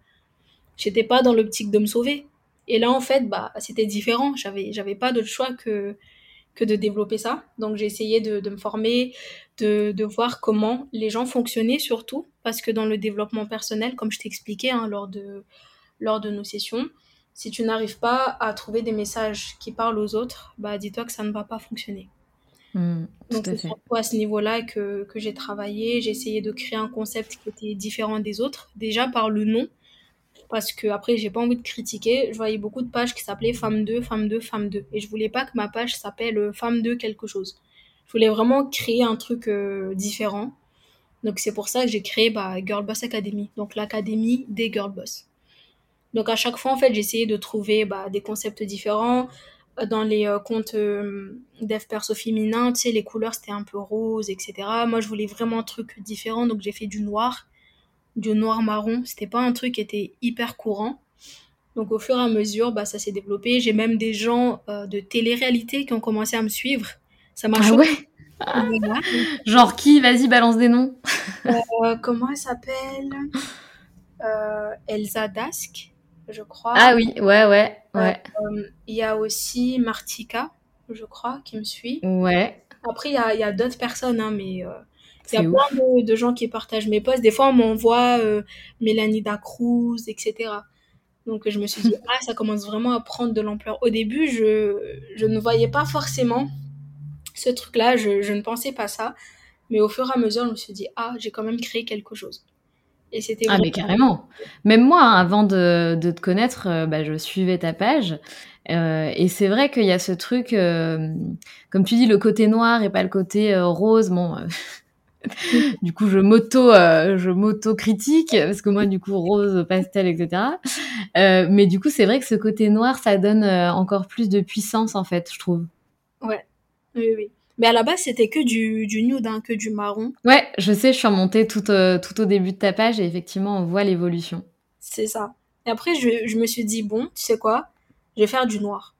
j'étais pas dans l'optique de me sauver. Et là, en fait, bah, c'était différent. J'avais, j'avais pas d'autre choix que que de développer ça. Donc j'ai essayé de, de, me former, de, de, voir comment les gens fonctionnaient surtout, parce que dans le développement personnel, comme je t'expliquais hein, lors de lors de nos sessions. Si tu n'arrives pas à trouver des messages qui parlent aux autres, bah dis-toi que ça ne va pas fonctionner. Mmh, Donc c'est surtout à ce niveau-là que, que j'ai travaillé. J'ai essayé de créer un concept qui était différent des autres, déjà par le nom, parce que après j'ai pas envie de critiquer. Je voyais beaucoup de pages qui s'appelaient Femme 2, Femme 2, Femme 2, et je voulais pas que ma page s'appelle euh, Femme 2 quelque chose. Je voulais vraiment créer un truc euh, différent. Donc c'est pour ça que j'ai créé bah, Girl Boss Academy, donc l'académie des Girl Boss. Donc à chaque fois, en fait, j'essayais de trouver bah, des concepts différents. Dans les euh, comptes euh, dev perso féminin, tu sais, les couleurs, c'était un peu rose, etc. Moi, je voulais vraiment un truc différent, donc j'ai fait du noir, du noir marron. C'était pas un truc qui était hyper courant. Donc au fur et à mesure, bah, ça s'est développé. J'ai même des gens de télé-réalité qui ont commencé à me suivre. Ça m'a ah ouais? [laughs] Genre qui? Vas-y, balance des noms. comment elle s'appelle? Elsa Dask je crois. Ah oui, ouais, ouais, ouais. Euh, il y a aussi Martika, je crois, qui me suit. Ouais. Après, il y a, a d'autres personnes, hein, mais euh, il y a plein de, gens qui partagent mes posts. Des fois, on m'envoie euh, Mélanie Dacruz, etc. Donc, je me suis dit, [laughs] ah, ça commence vraiment à prendre de l'ampleur. Au début, je, je ne voyais pas forcément ce truc-là, je, je ne pensais pas ça. Mais au fur et à mesure, je me suis dit, ah, j'ai quand même créé quelque chose. Et c'était ah mais carrément. Même moi, hein, avant de, de, te connaître, euh, bah, je suivais ta page. Euh, et c'est vrai qu'il y a ce truc, euh, comme tu dis, le côté noir et pas le côté rose. Bon, [laughs] du coup, je m'auto, je m'auto critique parce que moi, du coup, rose, pastel, etc. mais du coup, c'est vrai que ce côté noir, ça donne encore plus de puissance en fait, je trouve. Ouais. Oui, oui. Mais à la base, c'était que du, du nude, hein, que du marron. Ouais, je sais, je suis remontée tout, euh, tout au début de ta page et effectivement, on voit l'évolution. C'est ça. Et après, je, je, me suis dit, bon, tu sais quoi, je vais faire du noir.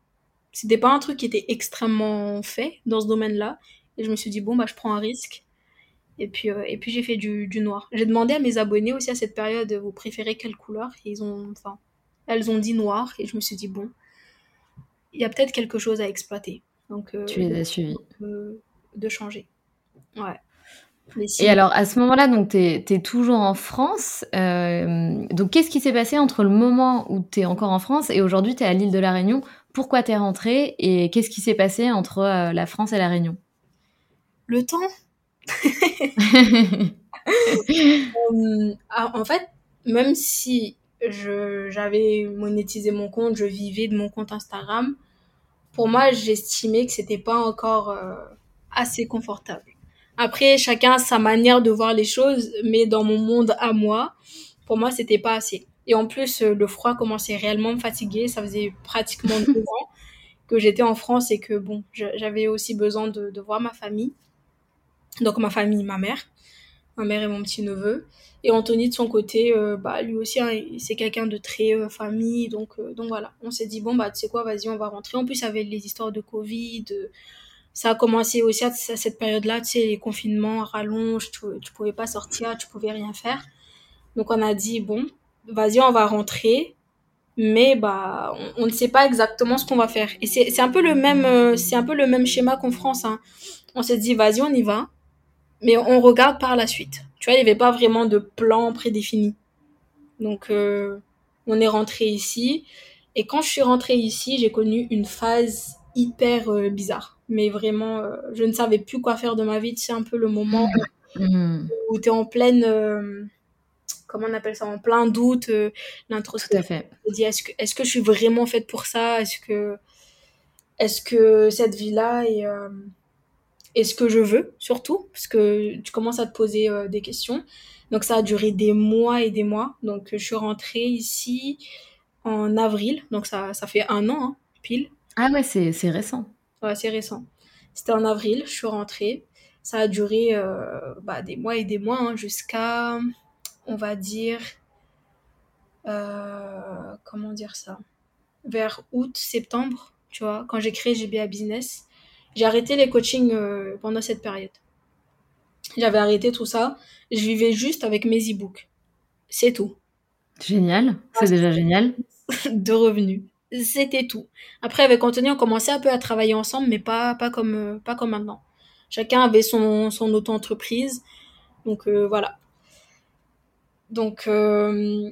c'était pas un truc qui était extrêmement fait dans ce domaine-là. Et je me suis dit, bon, bah, je prends un risque. Et puis, euh, et puis j'ai fait du, du noir. J'ai demandé à mes abonnés aussi à cette période, vous préférez quelle couleur? Et ils ont, enfin, elles ont dit noir. Et je me suis dit, bon, il y a peut-être quelque chose à exploiter. Donc, euh, tu les as suivis. Euh, de changer. Ouais. Et alors, à ce moment-là, donc, tu es, toujours en France. Euh, donc, qu'est-ce qui s'est passé entre le moment où tu es encore en France et aujourd'hui, tu es à l'île de la Réunion? Pourquoi tu es rentrée et qu'est-ce qui s'est passé entre euh, la France et la Réunion? Le temps euh, ah, En fait, même si j'avais monétisé mon compte, je vivais de mon compte Instagram, pour moi, j'estimais que c'était pas encore assez confortable. Après, chacun a sa manière de voir les choses, mais dans mon monde à moi, pour moi, c'était pas assez. Et en plus, euh, le froid commençait réellement à me fatiguer. Ça faisait pratiquement [laughs] deux ans que j'étais en France et que bon, j'avais aussi besoin de, de, voir ma famille. Donc ma famille, ma mère, ma mère et mon petit neveu. Et Anthony de son côté, euh, bah lui aussi, hein, c'est quelqu'un de très euh, famille. Donc donc voilà, on s'est dit bon bah tu sais quoi, vas-y, on va rentrer. En plus avec les histoires de Covid, ça a commencé aussi à, cette période-là, tu sais, les confinements, rallonge, tu, tu pouvais pas sortir, tu pouvais rien faire. Donc on a dit, bon, vas-y, on va rentrer, mais bah, on, ne sait pas exactement ce qu'on va faire. Et c'est un peu le même, euh, c'est un peu le même schéma qu'en France. Hein. On s'est dit, vas-y, on y va, mais on regarde par la suite. Tu vois, il n'y avait pas vraiment de plan prédéfini. Donc, euh, on est rentré ici. Et quand je suis rentrée ici, j'ai connu une phase hyper euh, bizarre mais vraiment, euh, je ne savais plus quoi faire de ma vie. C'est un peu le moment mm. où, tu es en pleine, euh, comment on appelle ça, en plein doute, euh, l'introspection. Tout à fait. dis, est-ce que, est-ce que je suis vraiment faite pour ça? Est-ce que, est-ce que cette vie-là est, est ce que je veux, surtout Parce que tu commences à te poser des questions. Donc ça a duré des mois et des mois. Donc je suis rentrée ici en avril, donc ça, ça fait un an, hein, pile. Ah ouais, c'est, c'est récent assez récent. C'était en avril, je suis rentrée. Ça a duré euh, bah, des mois et des mois, hein, jusqu'à, on va dire, euh, comment dire ça? Vers août, septembre, tu vois, quand j'ai créé GBA Business. J'ai arrêté les coachings euh, pendant cette période. J'avais arrêté tout ça. Je vivais juste avec mes e-books. C'est tout. Génial, c'est déjà génial. [laughs] de revenus c'était tout. Après, avec Anthony, on commençait un peu à travailler ensemble, mais pas, pas, comme, euh, pas comme maintenant. Chacun avait son, son auto-entreprise. Donc, euh, voilà. Donc. Euh,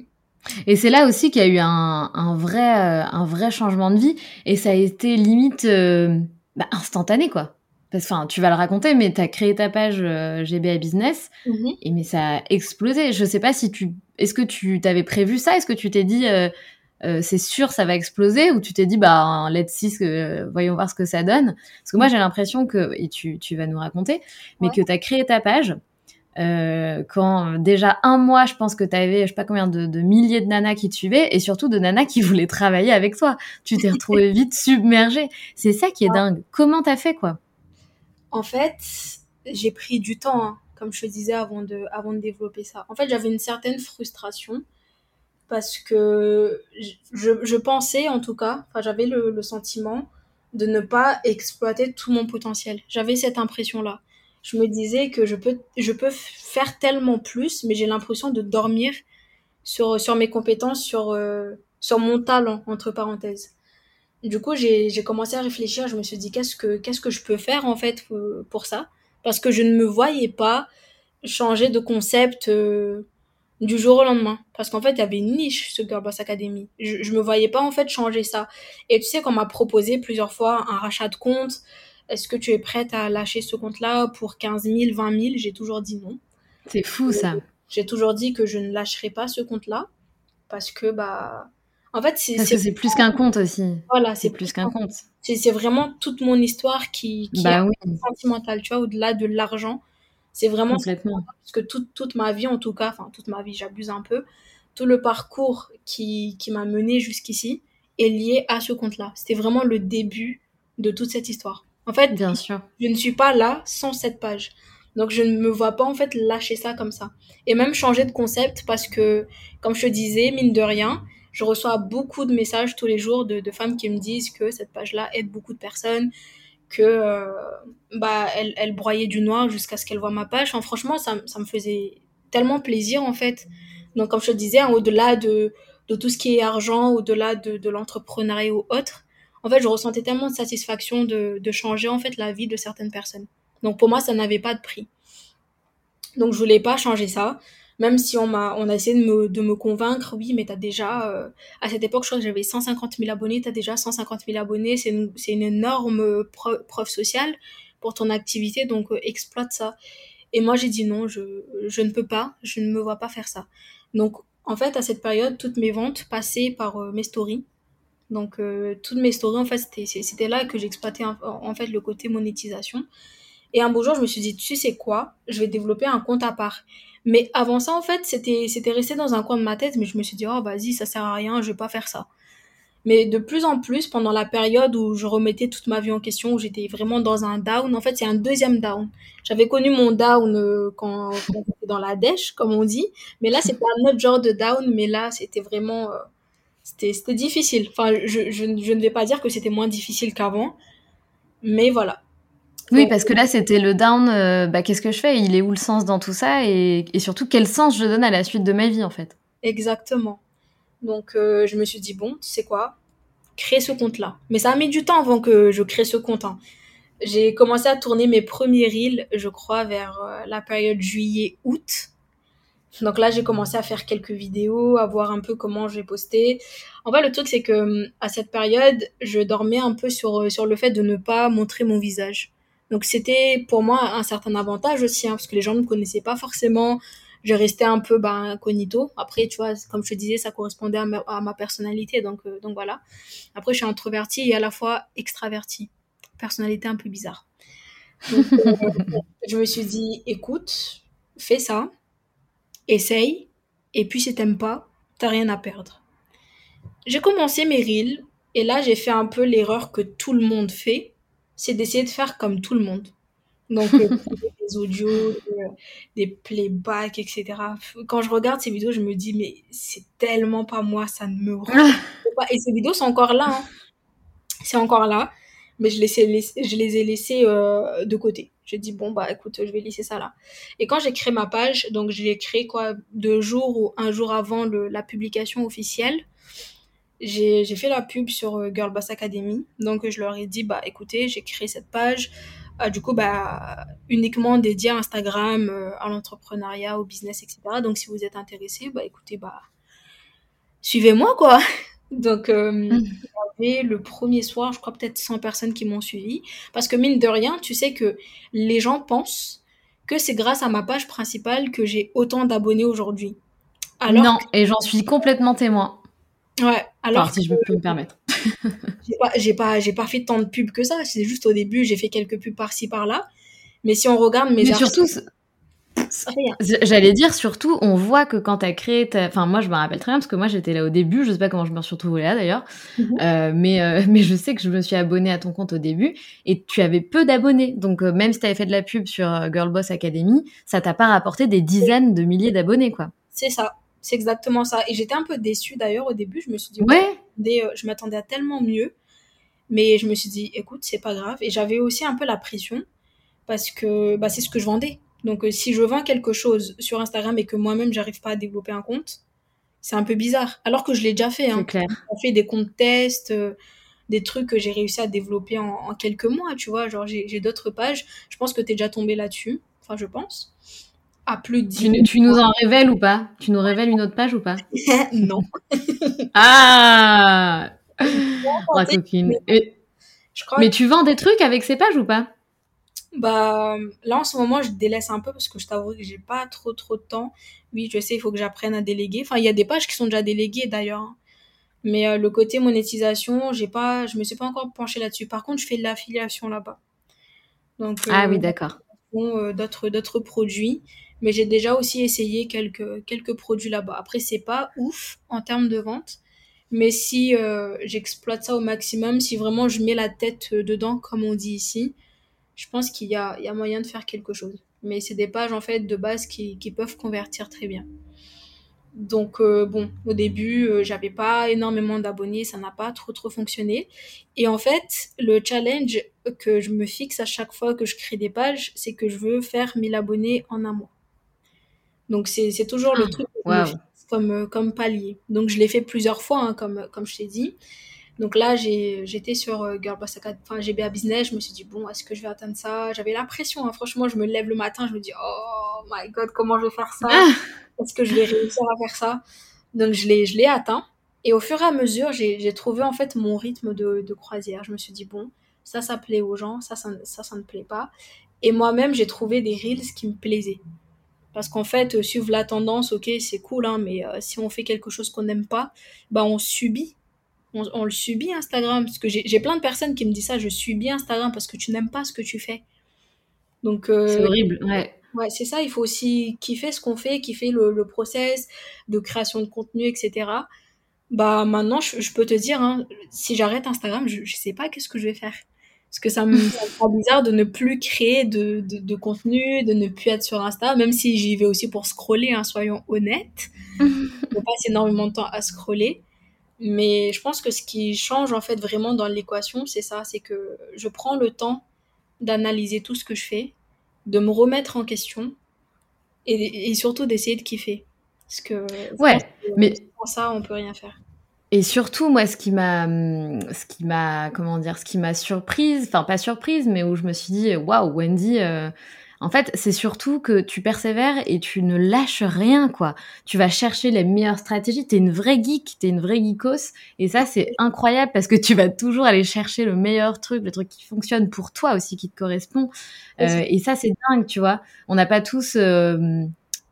et c'est là aussi qu'il y a eu un, un, vrai, un vrai changement de vie. Et ça a été limite bah, instantané, quoi. Parce que tu vas le raconter, mais tu as créé ta page GBA Business, mm-hmm. et mais ça a explosé. Je sais pas si tu. Est-ce que tu t'avais prévu ça? Est-ce que tu t'es dit euh, c'est sûr ça va exploser? Ou tu t'es dit bah let's see euh, voyons voir ce que ça donne? Parce que moi j'ai l'impression que et tu, tu vas nous raconter mais que tu as créé ta page euh, quand déjà un mois je pense que tu avais je sais pas combien de, de, milliers de nanas qui te suivaient et surtout de nanas qui [laughs] voulaient travailler avec toi. Tu t'es retrouvé [laughs] vite submergée. C'est ça qui est dingue. Comment t'as fait quoi? En fait j'ai pris du temps hein, comme je te disais avant de avant de développer ça. En fait j'avais une certaine frustration parce que je, je pensais en tout cas, j'avais le, le, sentiment de ne pas exploiter tout mon potentiel. J'avais cette impression-là. Je me disais que je peux, je peux faire tellement plus, mais j'ai l'impression de dormir sur, sur mes compétences, sur, euh, sur mon talent, entre parenthèses. Du coup, j'ai commencé à réfléchir, je me suis dit qu'est-ce que, que je peux faire en fait euh, pour ça? Parce que je ne me voyais pas changer de concept. Euh, du jour au lendemain. Parce qu'en fait, il y avait une niche, ce Girl Boss Academy. Je, je me voyais pas, en fait, changer ça. Et tu sais qu'on m'a proposé plusieurs fois un rachat de compte. Est-ce que tu es prête à lâcher ce compte-là pour 15 000, 20 000 J'ai toujours dit non. C'est fou, ça. J'ai toujours dit que je ne lâcherai pas ce compte-là. Parce que, bah... En fait, c'est... Parce que c'est plus qu'un compte aussi. Voilà, c'est plus qu'un compte. C'est vraiment toute mon histoire qui, qui bah est sentimentale, tu vois, au-delà de l'argent. C'est vraiment parce que toute, toute ma vie, en tout cas, enfin toute ma vie, j'abuse un peu, tout le parcours qui, qui m'a mené jusqu'ici est lié à ce compte-là. C'était vraiment le début de toute cette histoire. En fait, Bien sûr. je ne suis pas là sans cette page. Donc je ne me vois pas en fait lâcher ça comme ça. Et même changer de concept parce que, comme je te disais, mine de rien, je reçois beaucoup de messages tous les jours de, de femmes qui me disent que cette page-là aide beaucoup de personnes, que euh, bah elle, elle broyait du noir jusqu'à ce qu'elle voit ma page. Enfin, franchement, ça, ça me faisait tellement plaisir en fait. Donc comme je te disais, hein, au-delà de, de tout ce qui est argent, au-delà de, de l'entrepreneuriat ou autre, en fait, je ressentais tellement de satisfaction de, changer en fait la vie de certaines personnes. Donc pour moi, ça n'avait pas de prix. Donc je voulais pas changer ça même si on m'a on a essayé de me, de me convaincre oui mais t'as déjà euh, à cette époque je crois que j'avais 150 000 abonnés t'as déjà 150 000 abonnés c'est une, une énorme preuve, preuve sociale pour ton activité donc euh, exploite ça et moi j'ai dit non je, je ne peux pas je ne me vois pas faire ça donc en fait à cette période toutes mes ventes passaient par euh, mes stories donc euh, toutes mes stories en fait c'était là que j'exploitais en, fait le côté monétisation et un beau jour je me suis dit tu sais quoi? Je vais développer un compte à part mais avant ça, en fait, c'était, c'était resté dans un coin de ma tête, mais je me suis dit, oh, vas-y, ça sert à rien, je vais pas faire ça. Mais de plus en plus, pendant la période où je remettais toute ma vie en question, où j'étais vraiment dans un down, en fait, c'est un deuxième down. J'avais connu mon down euh, quand, quand j'étais dans la dèche, comme on dit, mais là, c'était un autre genre de down, mais là, c'était vraiment, euh, c'était, c'était difficile. Enfin, je, je, je ne vais pas dire que c'était moins difficile qu'avant, mais voilà. Oui, parce que là, c'était le down. Euh, bah, qu'est-ce que je fais? Il est où le sens dans tout ça? Et, et, surtout, quel sens je donne à la suite de ma vie, en fait? Exactement. Donc, euh, je me suis dit, bon, tu sais quoi? Créer ce compte-là. Mais ça a mis du temps avant que je crée ce compte. Hein. J'ai commencé à tourner mes premiers reels, je crois, vers euh, la période juillet-août. Donc là, j'ai commencé à faire quelques vidéos, à voir un peu comment j'ai posté. En fait, le truc, c'est que à cette période, je dormais un peu sur, sur le fait de ne pas montrer mon visage. Donc c'était pour moi un certain avantage aussi, hein, parce que les gens ne me connaissaient pas forcément. Je restais un peu bah, incognito. Après, tu vois, comme je te disais, ça correspondait à ma, personnalité. Donc, euh, donc voilà. Après, je suis introvertie et à la fois extravertie. Personnalité un peu bizarre. Euh, [laughs] je me suis dit, écoute, fais ça, essaye, et puis si t'aimes pas, t'as rien à perdre. J'ai commencé mes reels, et là, j'ai fait un peu l'erreur que tout le monde fait c'est d'essayer de faire comme tout le monde. Donc, euh, [laughs] des audios, euh, des playbacks, etc. Quand je regarde ces vidéos, je me dis, mais c'est tellement pas moi, ça ne me rend [laughs] pas. Et ces vidéos sont encore là. Hein. C'est encore là. Mais je, laissais, je les ai laissées euh, de côté. J'ai dit, bon, bah écoute, je vais laisser ça là. Et quand j'ai créé ma page, donc je l'ai quoi, deux jours ou un jour avant le, la publication officielle, j'ai fait la pub sur euh, Girl Boss Academy. Donc, je leur ai dit, bah, écoutez, j'ai créé cette page. Euh, du coup, bah, uniquement dédiée à Instagram, euh, à l'entrepreneuriat, au business, etc. Donc, si vous êtes intéressé, bah, écoutez, bah, suivez-moi, quoi. Donc, euh, mmh. le premier soir, je crois peut-être 100 personnes qui m'ont suivi. Parce que mine de rien, tu sais que les gens pensent que c'est grâce à ma page principale que j'ai autant d'abonnés aujourd'hui. Alors non, et j'en suis complètement témoin. Ouais, alors. Enfin, si je peux me permettre. [laughs] j'ai pas, j'ai pas, pas fait tant de pubs que ça. C'est juste au début, j'ai fait quelques pubs par-ci par-là. Mais si on regarde mes Mais surtout, J'allais dire surtout, on voit que quand t'as créé, ta... enfin moi je me rappelle très bien parce que moi j'étais là au début, je sais pas comment je me suis retrouvée là d'ailleurs, mm -hmm. euh, mais euh, [laughs] mais je sais que je me suis abonnée à ton compte au début et tu avais peu d'abonnés, donc euh, même si t'avais fait de la pub sur Girl Boss Academy, ça t'a pas rapporté des dizaines de milliers d'abonnés quoi. C'est ça, c'est exactement ça. Et j'étais un peu déçue d'ailleurs au début. Je me suis dit, ouais. ouais je m'attendais à tellement mieux. Mais je me suis dit, écoute, c'est pas grave. Et j'avais aussi un peu la pression parce que bah, c'est ce que je vendais. Donc euh, si je vends quelque chose sur Instagram et que moi-même j'arrive pas à développer un compte, c'est un peu bizarre. Alors que je l'ai déjà fait. Hein. Clair. Fait des comptes tests, euh, des trucs que j'ai réussi à développer en, en, quelques mois, tu vois. Genre j'ai d'autres pages. Je pense que tu es déjà tombé là-dessus. Enfin, je pense à plus de 10 tu, tu, nous en révèles ou pas? Tu nous révèles une autre page ou pas? [laughs] Non. [laughs] ah La coquine. Mais, mais tu vends des trucs avec ces pages ou pas? Bah là en ce moment je délaisse un peu parce que je t'avoue que j'ai pas trop trop de temps. Oui, je sais, il faut que j'apprenne à déléguer. Enfin, il y a des pages qui sont déjà déléguées d'ailleurs. Hein. Mais euh, le côté monétisation, j'ai pas, je me suis pas encore penchée là-dessus. Par contre, je fais de l'affiliation là-bas. Donc euh, ah oui, d'accord. Euh, d'autres d'autres produits mais j'ai déjà aussi essayé quelques, quelques produits là-bas. Après, c'est pas ouf en termes de vente, mais si euh, j'exploite ça au maximum, si vraiment je mets la tête dedans, comme on dit ici, je pense qu'il y a, il y a moyen de faire quelque chose. Mais c'est des pages en fait de base qui, qui peuvent convertir très bien. Donc euh, bon, au début, euh, j'avais pas énormément d'abonnés, ça n'a pas trop trop fonctionné. Et en fait, le challenge que je me fixe à chaque fois que je crée des pages, c'est que je veux faire 1000 abonnés en un mois. Donc c'est c'est toujours le truc que je me Waouh. fixe comme euh, comme palier. Donc je l'ai fait plusieurs fois, hein, comme comme je t'ai dit. Donc là, j'étais sur euh, Girlboss Academy, enfin GBA Business, je me suis dit bon, est-ce que je vais atteindre ça? J'avais la pression, hein. Franchement, je me lève le matin, je me dis oh my God, comment je vais faire ça? Ah, Est-ce que je vais réussir à faire ça? Donc je l'ai, atteint. Et au fur et à mesure, j'ai, j'ai trouvé en fait mon rythme de, de croisière. Je me suis dit, bon, ça, ça plaît aux gens, ça, ça, ça, ça ne plaît pas. Et moi-même, j'ai trouvé des reels qui me plaisaient. Parce qu'en fait, euh, suivre la tendance, ok, c'est cool, hein, mais euh, si on fait quelque chose qu'on n'aime pas, bah on subit. On, on le subit Instagram. Parce que j'ai, plein de personnes qui me disent ça, je subis Instagram parce que tu n'aimes pas ce que tu fais. Donc, c'est euh, horrible, ouais. Ouais, c'est ça, il faut aussi kiffer ce qu'on fait, kiffer le, le process de création de contenu, etc. Bah maintenant, je, je peux te dire, hein, si j'arrête Instagram, je, je sais pas qu'est-ce que je vais faire. Parce que ça me, fera bizarre de ne plus créer de, de, de contenu, de ne plus être sur Insta, même si j'y vais aussi pour scroller, hein, soyons honnêtes. [laughs] Je passe énormément de temps à scroller. Mais je pense que ce qui change en fait vraiment dans l'équation, c'est ça, c'est que je prends le temps d'analyser tout ce que je fais, de me remettre en question et, et surtout d'essayer de kiffer. Parce que Ouais, que mais sans ça, on peut rien faire. Et surtout, moi, ce qui m'a, ce qui m'a, comment dire, ce qui m'a surprise, enfin pas surprise, mais où je me suis dit, waouh, Wendy, euh, en fait, c'est surtout que tu persévères et tu ne lâches rien, quoi. Tu vas chercher les meilleures stratégies. T'es une vraie geek, t'es une vraie geekos, et ça, c'est incroyable parce que tu vas toujours aller chercher le meilleur truc, le truc qui fonctionne pour toi aussi, qui te correspond. Euh, et ça, c'est dingue, tu vois. On n'a pas tous. euh,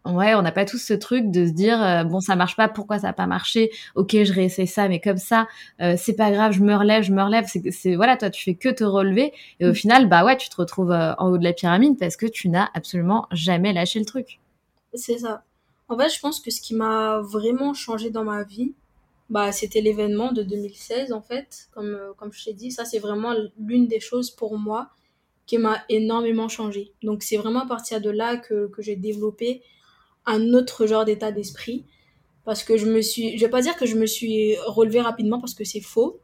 Ouais, on n'a pas tous ce truc de se dire euh, bon ça marche pas, pourquoi ça a pas marché? Ok, je réessaye ça, mais comme ça, euh, c'est pas grave, je me relève, je me relève. C'est, voilà, toi tu fais que te relever et au final bah ouais, tu te retrouves euh, en haut de la pyramide parce que tu n'as absolument jamais lâché le truc. C'est ça. En fait, je pense que ce qui m'a vraiment changé dans ma vie, bah, c'était l'événement de 2016, en fait. Comme, comme je t'ai dit, ça, c'est vraiment l'une des choses pour moi qui m'a énormément changé. Donc, c'est vraiment à partir de là que, que j'ai développé un autre genre d'état d'esprit. Parce que je me suis, je vais pas dire que je me suis relevée rapidement parce que c'est faux,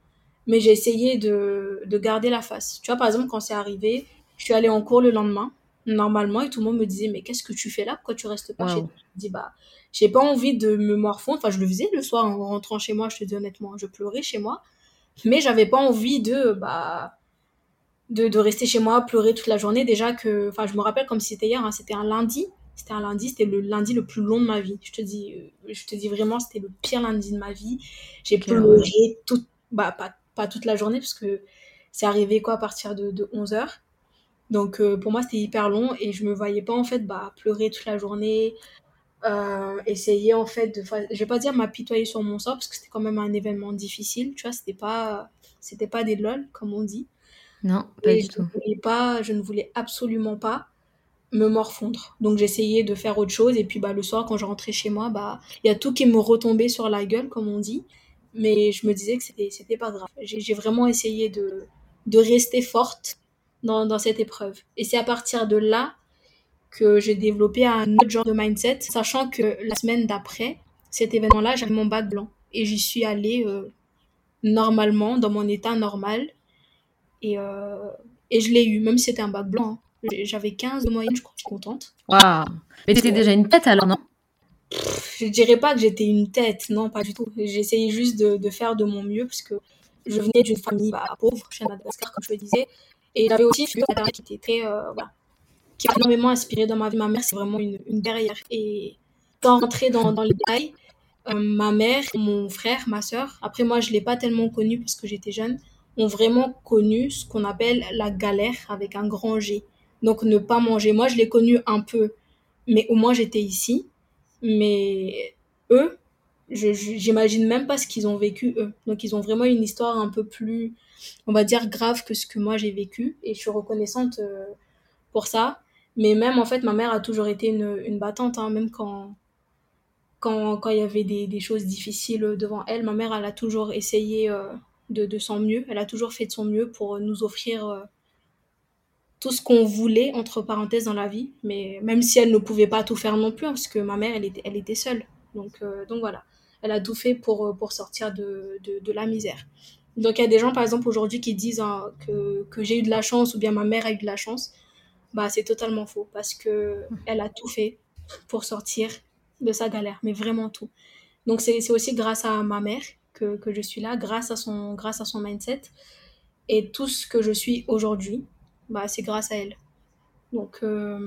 mais j'ai essayé de, de garder la face. Tu vois, par exemple, quand c'est arrivé, je suis allée en cours le lendemain, normalement, et tout le monde me disait, mais qu'est-ce que tu fais là? Pourquoi tu restes pas chez toi? Je dis, bah, j'ai pas envie de me morfondre. Enfin, je le faisais le soir en rentrant chez moi, je te dis honnêtement, je pleurais chez moi, mais j'avais pas envie de, bah, de, de rester chez moi, pleurer toute la journée. Déjà que, enfin, je me rappelle comme si c'était hier, hein, c'était un lundi. C'était un lundi, c'était le lundi le plus long de ma vie. Je te dis, euh, je te dis vraiment, c'était le pire lundi de ma vie. J'ai pleuré toute, bah, pas, pas toute la journée, parce que c'est arrivé quoi à partir de, de 11 heures. Donc euh, pour moi, c'était hyper long et je me voyais pas en fait bah, pleurer toute la journée, euh, essayer en fait de, je vais pas dire m'apitoyer sur mon sort parce que c'était quand même un événement difficile, tu vois, c'était pas, c'était pas des lol comme on dit. Non, pas Et du tout. voulais pas, je ne voulais absolument pas me morfondre. Donc j'essayais de faire autre chose et puis bah le soir quand je rentrais chez moi, bah il y a tout qui me retombait sur la gueule comme on dit, mais je me disais que c'était c'était pas grave. J'ai vraiment essayé de de rester forte dans dans cette épreuve. Et c'est à partir de là que j'ai développé un autre genre de mindset, sachant que la semaine d'après cet événement-là, j'avais mon bac blanc et j'y suis allée euh, normalement dans mon état normal et, euh, et je l'ai eu, même si c'était un bac blanc. J'avais 15 de moyenne, je crois, je suis contente. Waouh. Mais t'étais déjà une tête alors, non? Je dirais pas que j'étais une tête, non, pas du tout. J'essayais juste de, de faire de mon mieux parce que je venais d'une famille bah, pauvre, chez Madagascar, comme je le disais. Et j'avais aussi une figure qui était très, euh, voilà, qui m'a énormément inspirée dans ma vie. Ma mère, c'est vraiment une, une guerrière. Et sans rentrer dans, dans les détails, euh, ma mère, mon frère, ma sœur, après moi, je l'ai pas tellement connue parce que j'étais jeune, ont vraiment connu ce qu'on appelle la galère avec un grand G. Donc ne pas manger. Moi, je l'ai connu un peu, mais au moins j'étais ici. Mais eux, j'imagine même pas ce qu'ils ont vécu eux. Donc ils ont vraiment une histoire un peu plus, on va dire, grave que ce que moi j'ai vécu. Et je suis reconnaissante euh, pour ça. Mais même en fait, ma mère a toujours été une, une battante, hein, même quand quand il y avait des, des choses difficiles devant elle, ma mère elle a toujours essayé euh, de, de son mieux. Elle a toujours fait de son mieux pour nous offrir euh, tout ce qu'on voulait entre parenthèses dans la vie. Mais même si elle ne pouvait pas tout faire non plus, hein, parce que ma mère elle était elle était seule. Donc, donc voilà, elle a tout fait pour, pour sortir de, de, de la misère. Donc il y a des gens, par exemple, aujourd'hui qui disent hein, que, que j'ai eu de la chance ou bien ma mère a eu de la chance. Bah, c'est totalement faux parce que elle a tout fait pour sortir de sa galère, mais vraiment tout. Donc c'est aussi grâce à ma mère que, que, je suis là, grâce à son, grâce à son mindset. Et tout ce que je suis aujourd'hui, bah, c'est grâce à elle. Donc, euh,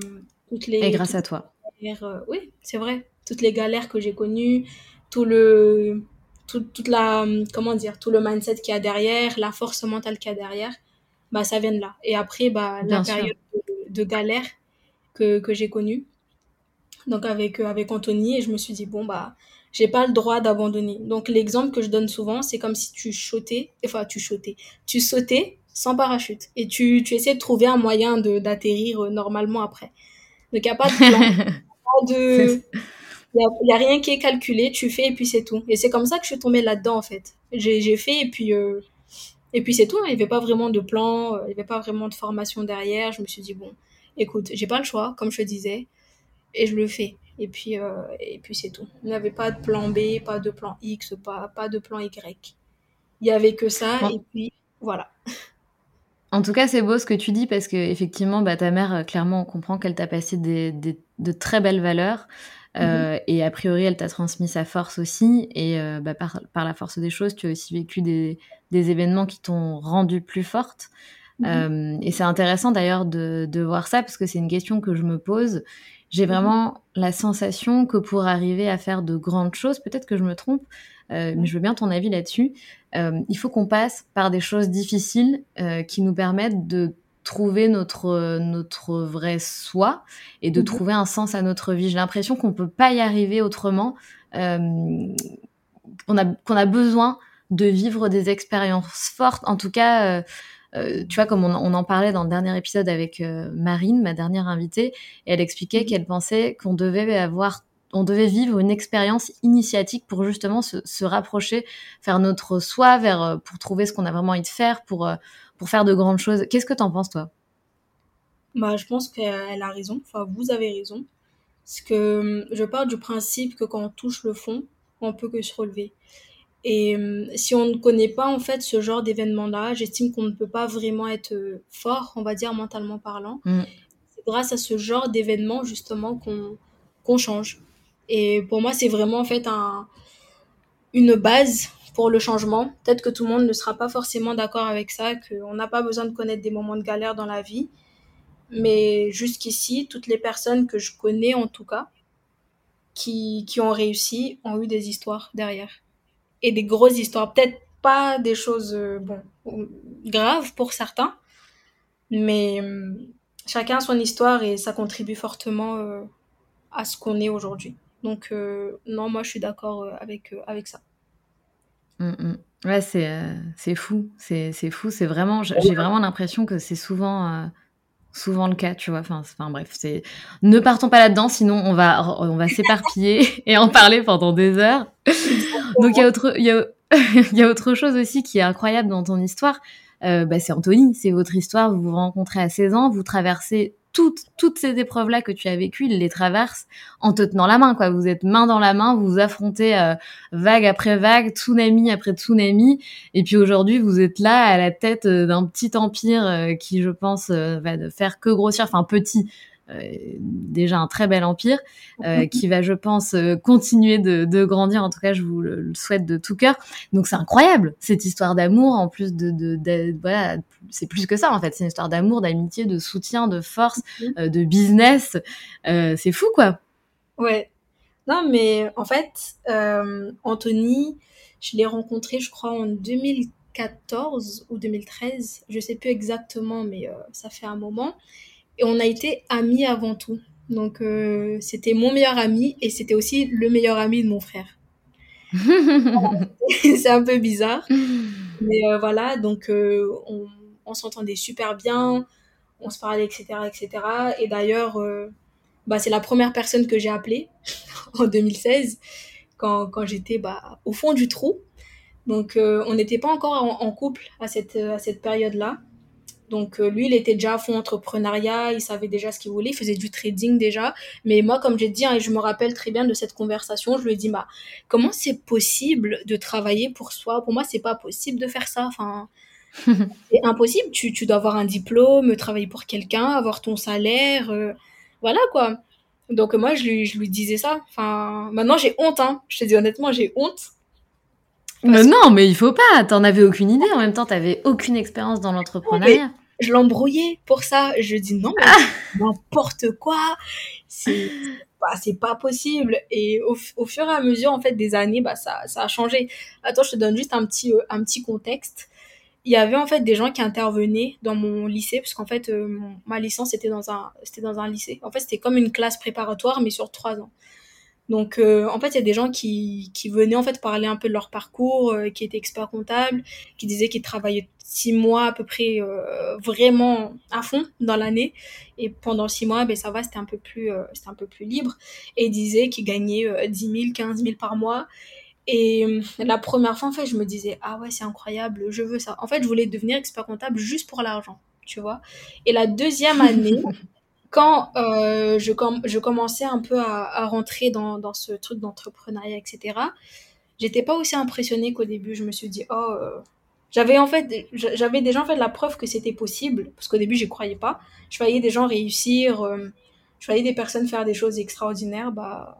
toutes les. Et grâce à toi. Euh, oui, c'est vrai. Toutes les galères que j'ai connues, tout le. Tout, toute la. Comment dire Tout le mindset qu'il y a derrière, la force mentale qu'il y a derrière, bah, ça vient de là. Et après, bah, la période de, de, galère que, que j'ai connue, donc avec, euh, avec Anthony, et je me suis dit, bon, bah j'ai pas le droit d'abandonner. Donc l'exemple que je donne souvent, c'est comme si tu sautais, enfin tu sautais, tu sautais sans parachute et tu, tu essaies de trouver un moyen d'atterrir euh, normalement après. Donc il n'y a pas de plan, [laughs] de il y, a, rien qui est calculé, tu fais et puis c'est tout. Et c'est comme ça que je suis tombée là-dedans en fait. J'ai fait et puis euh, et puis c'est tout. Il n'y avait pas vraiment de plan, euh, il n'y avait pas vraiment de formation derrière. Je me suis dit bon, écoute, j'ai pas le choix, comme je te disais, et je le fais. Et puis, euh, et puis c'est tout. Il n'y avait pas de plan B, pas de plan X, pas, pas de plan Y. Il n'y avait que ça, et puis voilà. En tout cas, c'est beau ce que tu dis parce que effectivement, bah, ta mère, euh, clairement, on comprend qu'elle t'a passé des, des, de très belles valeurs. Euh, mhm. et a priori, elle t'a transmis sa force aussi. Et bah, par, par, la force des choses, tu as aussi vécu des, des événements qui t'ont rendu plus forte. Mhm. et c'est intéressant d'ailleurs de, de, voir ça parce que c'est une question que je me pose. J'ai mhm. vraiment la sensation que pour arriver à faire de grandes choses, peut-être que je me trompe, euh, mais je veux bien ton avis là-dessus, euh, il faut qu'on passe par des choses difficiles euh, qui nous permettent de trouver notre, notre vrai soi et de mhm. trouver un sens à notre vie. J'ai l'impression qu'on ne peut pas y arriver autrement, qu'on a, qu'on a besoin de vivre des expériences fortes, en tout cas euh, tu vois, comme on, en parlait dans le dernier épisode avec euh, Marine, ma dernière invitée, et elle expliquait mhm. qu'elle pensait qu'on devait avoir on devait vivre une expérience initiatique pour justement se, rapprocher, faire notre soi, vers, euh, pour trouver ce qu'on a vraiment envie de faire, pour, pour faire de grandes choses. Qu'est-ce que tu en penses, toi? Bah, Je pense qu'elle a raison, enfin, vous avez raison. Parce que hum, je pars du principe que quand on touche le fond, on peut que se relever. Et euh, si on ne connaît pas en fait ce genre d'événement-là, j'estime qu'on ne peut pas vraiment être euh, fort, on va dire mentalement parlant. Mm. C'est grâce à ce genre d'événement justement qu'on qu'on change. Et pour moi, c'est vraiment en fait un, une base pour le changement. Peut-être que tout le monde ne sera pas forcément d'accord avec ça, qu'on n'a pas besoin de connaître des moments de galère dans la vie. Mais jusqu'ici, toutes les personnes que je connais en tout cas, qui, qui ont réussi, ont eu des histoires derrière et des grosses histoires. Peut-être pas des choses euh, bon, graves pour certains, mais euh, chacun a son histoire et ça contribue fortement euh, à ce qu'on est aujourd'hui. Donc non, moi je suis d'accord avec, avec ça. Mm, mm. Ouais, c'est c'est fou, c'est fou, c'est vraiment, j'ai vraiment l'impression que c'est souvent souvent le cas, tu vois. Enfin, enfin bref, c'est ne partons pas là-dedans, sinon on va on va s'éparpiller [laughs] et en parler pendant des heures. Donc il y a autre il y a [laughs] y a autre chose aussi qui est incroyable dans ton histoire. Euh, bah, c'est Anthony, c'est votre histoire. Vous vous rencontrez à 16 ans, vous traversez toutes, toutes ces épreuves-là que tu as vécues, il les traverse en te tenant la main, quoi. Vous êtes main dans la main, vous vous affrontez euh, vague après vague, tsunami après tsunami, et puis aujourd'hui vous êtes là à la tête euh, d'un petit empire euh, qui, je pense, va faire que grossir, enfin petit. Déjà un très bel empire [laughs] qui va, je pense, continuer de, de, grandir. En tout cas, je vous le, souhaite de tout cœur. Donc c'est incroyable cette histoire d'amour. En plus de, de, de voilà, c'est plus que ça en fait. C'est une histoire d'amour, d'amitié, de soutien, de force, mhm. euh, de business. Euh, c'est fou quoi. Ouais. Non mais en fait, euh, Anthony, je l'ai rencontré, je crois en 2014 ou 2013, je sais plus exactement, mais ça fait un moment. Et on a été amis avant tout. Donc c'était mon meilleur ami et c'était aussi le meilleur ami de mon frère. [laughs] c'est un peu bizarre. Mais voilà, donc on, on s'entendait super bien, on se parlait, etc. etc. Et d'ailleurs, euh, bah, c'est la première personne que j'ai appelée [laughs] en 2016, quand, quand j'étais bah, au fond du trou. Donc, euh, on n'était pas encore en, couple à cette, à cette période-là. Donc euh, lui, il était déjà à fond entrepreneuriat, il savait déjà ce qu'il voulait, il faisait du trading déjà. Mais moi, comme j'ai dit, hein, et je me rappelle très bien de cette conversation, je lui ai dit, bah, comment c'est possible de travailler pour soi? Pour moi, c'est pas possible de faire ça. Enfin, [laughs] c'est impossible. Tu, tu dois avoir un diplôme, travailler pour quelqu'un, avoir ton salaire. euh, voilà quoi. Donc moi, je lui, je lui disais ça. Enfin, maintenant, j'ai honte. Hein. Je te dis honnêtement, j'ai honte. Mais non, mais il faut pas. T'en avais aucune idée. En même temps, t'avais aucune expérience dans l'entrepreneuriat. Je l'embrouillais pour ça. Je dis non, mais Ah. n'importe quoi. C'est bah, c'est pas possible. Et au, fur et à mesure, en fait, des années, bah, ça, ça a changé. Attends, je te donne juste un petit, euh, un petit contexte. Il y avait en fait des gens qui intervenaient dans mon lycée, parce qu'en fait, euh, mon- ma licence était dans un, c'était dans un lycée. En fait, c'était comme une classe préparatoire, mais sur trois ans. Donc, euh, en fait, il y a des gens qui, qui venaient en fait parler un peu de leur parcours, euh, qui étaient experts comptables, qui disaient qu'ils travaillaient six mois à peu près euh, vraiment à fond dans l'année. Et pendant six mois, ben, ça va, c'était un peu plus, euh, c'était un peu plus libre. Et ils disaient qu'ils gagnaient euh, 10 000, 15 000 par mois. Et euh, la première fois, en fait, je me disais, ah ouais, c'est incroyable, je veux ça. En fait, je voulais devenir expert comptable juste pour l'argent, tu vois. Et la deuxième année, [laughs] quand euh, je, com je commençais un peu à, rentrer dans, ce truc d'entrepreneuriat, etc., j'étais pas aussi impressionnée qu'au début. Je me suis dit, oh, euh, j'avais en fait, j'avais déjà en fait la preuve que c'était possible, parce qu'au début, j'y croyais pas. Je voyais des gens réussir, euh, je voyais des personnes faire des choses extraordinaires, bah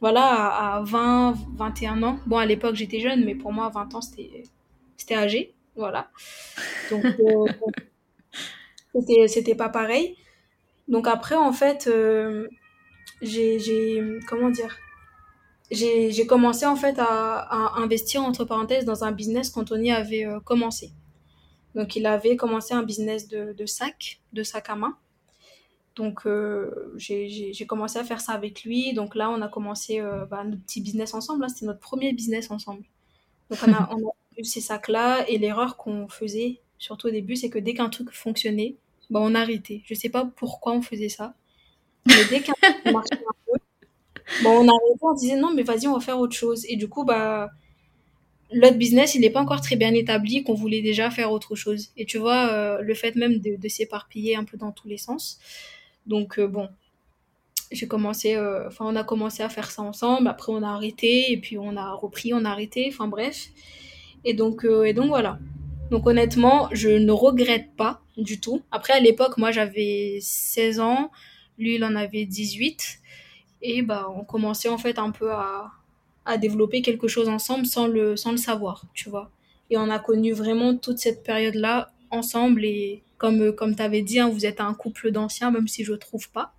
voilà, à, à 20, 21 ans. Bon, à l'époque, j'étais jeune, mais pour moi, 20 ans, c'était âgé, voilà. Donc, c'était pas pareil. Donc après, en fait, euh, j'ai, comment dire, j'ai, commencé en fait à, à investir entre parenthèses dans un business qu'Anthony avait euh, commencé. Donc il avait commencé un business de, de sacs, de sacs à main. Donc euh, j'ai, commencé à faire ça avec lui. Donc là, on a commencé bah, notre petit business ensemble. Là, c'était notre premier business ensemble. Donc on a, [laughs] on a eu ces sacs-là et l'erreur qu'on faisait, surtout au début, c'est que dès qu'un truc fonctionnait, bah, on arrêtait. Je sais pas pourquoi on faisait ça. Mais dès qu'un marchait un peu, bah, on arrêtait, on disait non, mais vas-y, on va faire autre chose. Et du coup, bah, l'autre business, il n'est pas encore très bien établi, qu'on voulait déjà faire autre chose. Et tu vois, euh, le fait même de, s'éparpiller un peu dans tous les sens. Donc, euh, bon, j'ai commencé, euh, enfin, on a commencé à faire ça ensemble. Après, on a arrêté, et puis on a repris, on a arrêté. Enfin, bref. Et donc, et donc voilà. Donc honnêtement, je ne regrette pas du tout. Après, à l'époque, moi, j'avais 16 ans. Lui, il en avait 18. Et bah, on commençait en fait un peu à, à développer quelque chose ensemble sans le, sans le savoir, tu vois. Et on a connu vraiment toute cette période-là ensemble. Et comme, comme tu avais dit, hein, vous êtes un couple d'anciens, même si je trouve pas.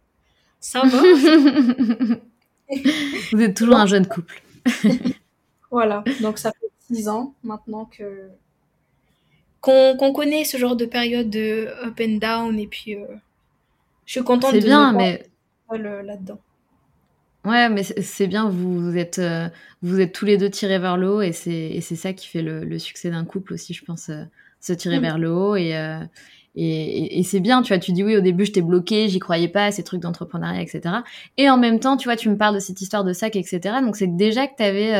Ça va. [laughs] Vous êtes toujours un jeune couple. [laughs] voilà. Donc ça fait 6 ans maintenant que qu'on connaît ce genre de période de up and down. Et puis, euh, je suis contente de bien, mais là-dedans. ouais, mais c'est bien. Vous, êtes, euh, vous êtes tous les deux tirés vers le haut, et c'est ça qui fait le, le succès d'un couple aussi, je pense, euh, se tirer Mm. vers le haut et et, et- et c'est bien. Tu vois, tu dis oui au début, j'étais bloquée, j'y croyais pas, à ces trucs d'entrepreneuriat, etc. Et en même temps, tu vois, tu me parles de cette histoire de sac, etc. Donc c'est déjà que tu avais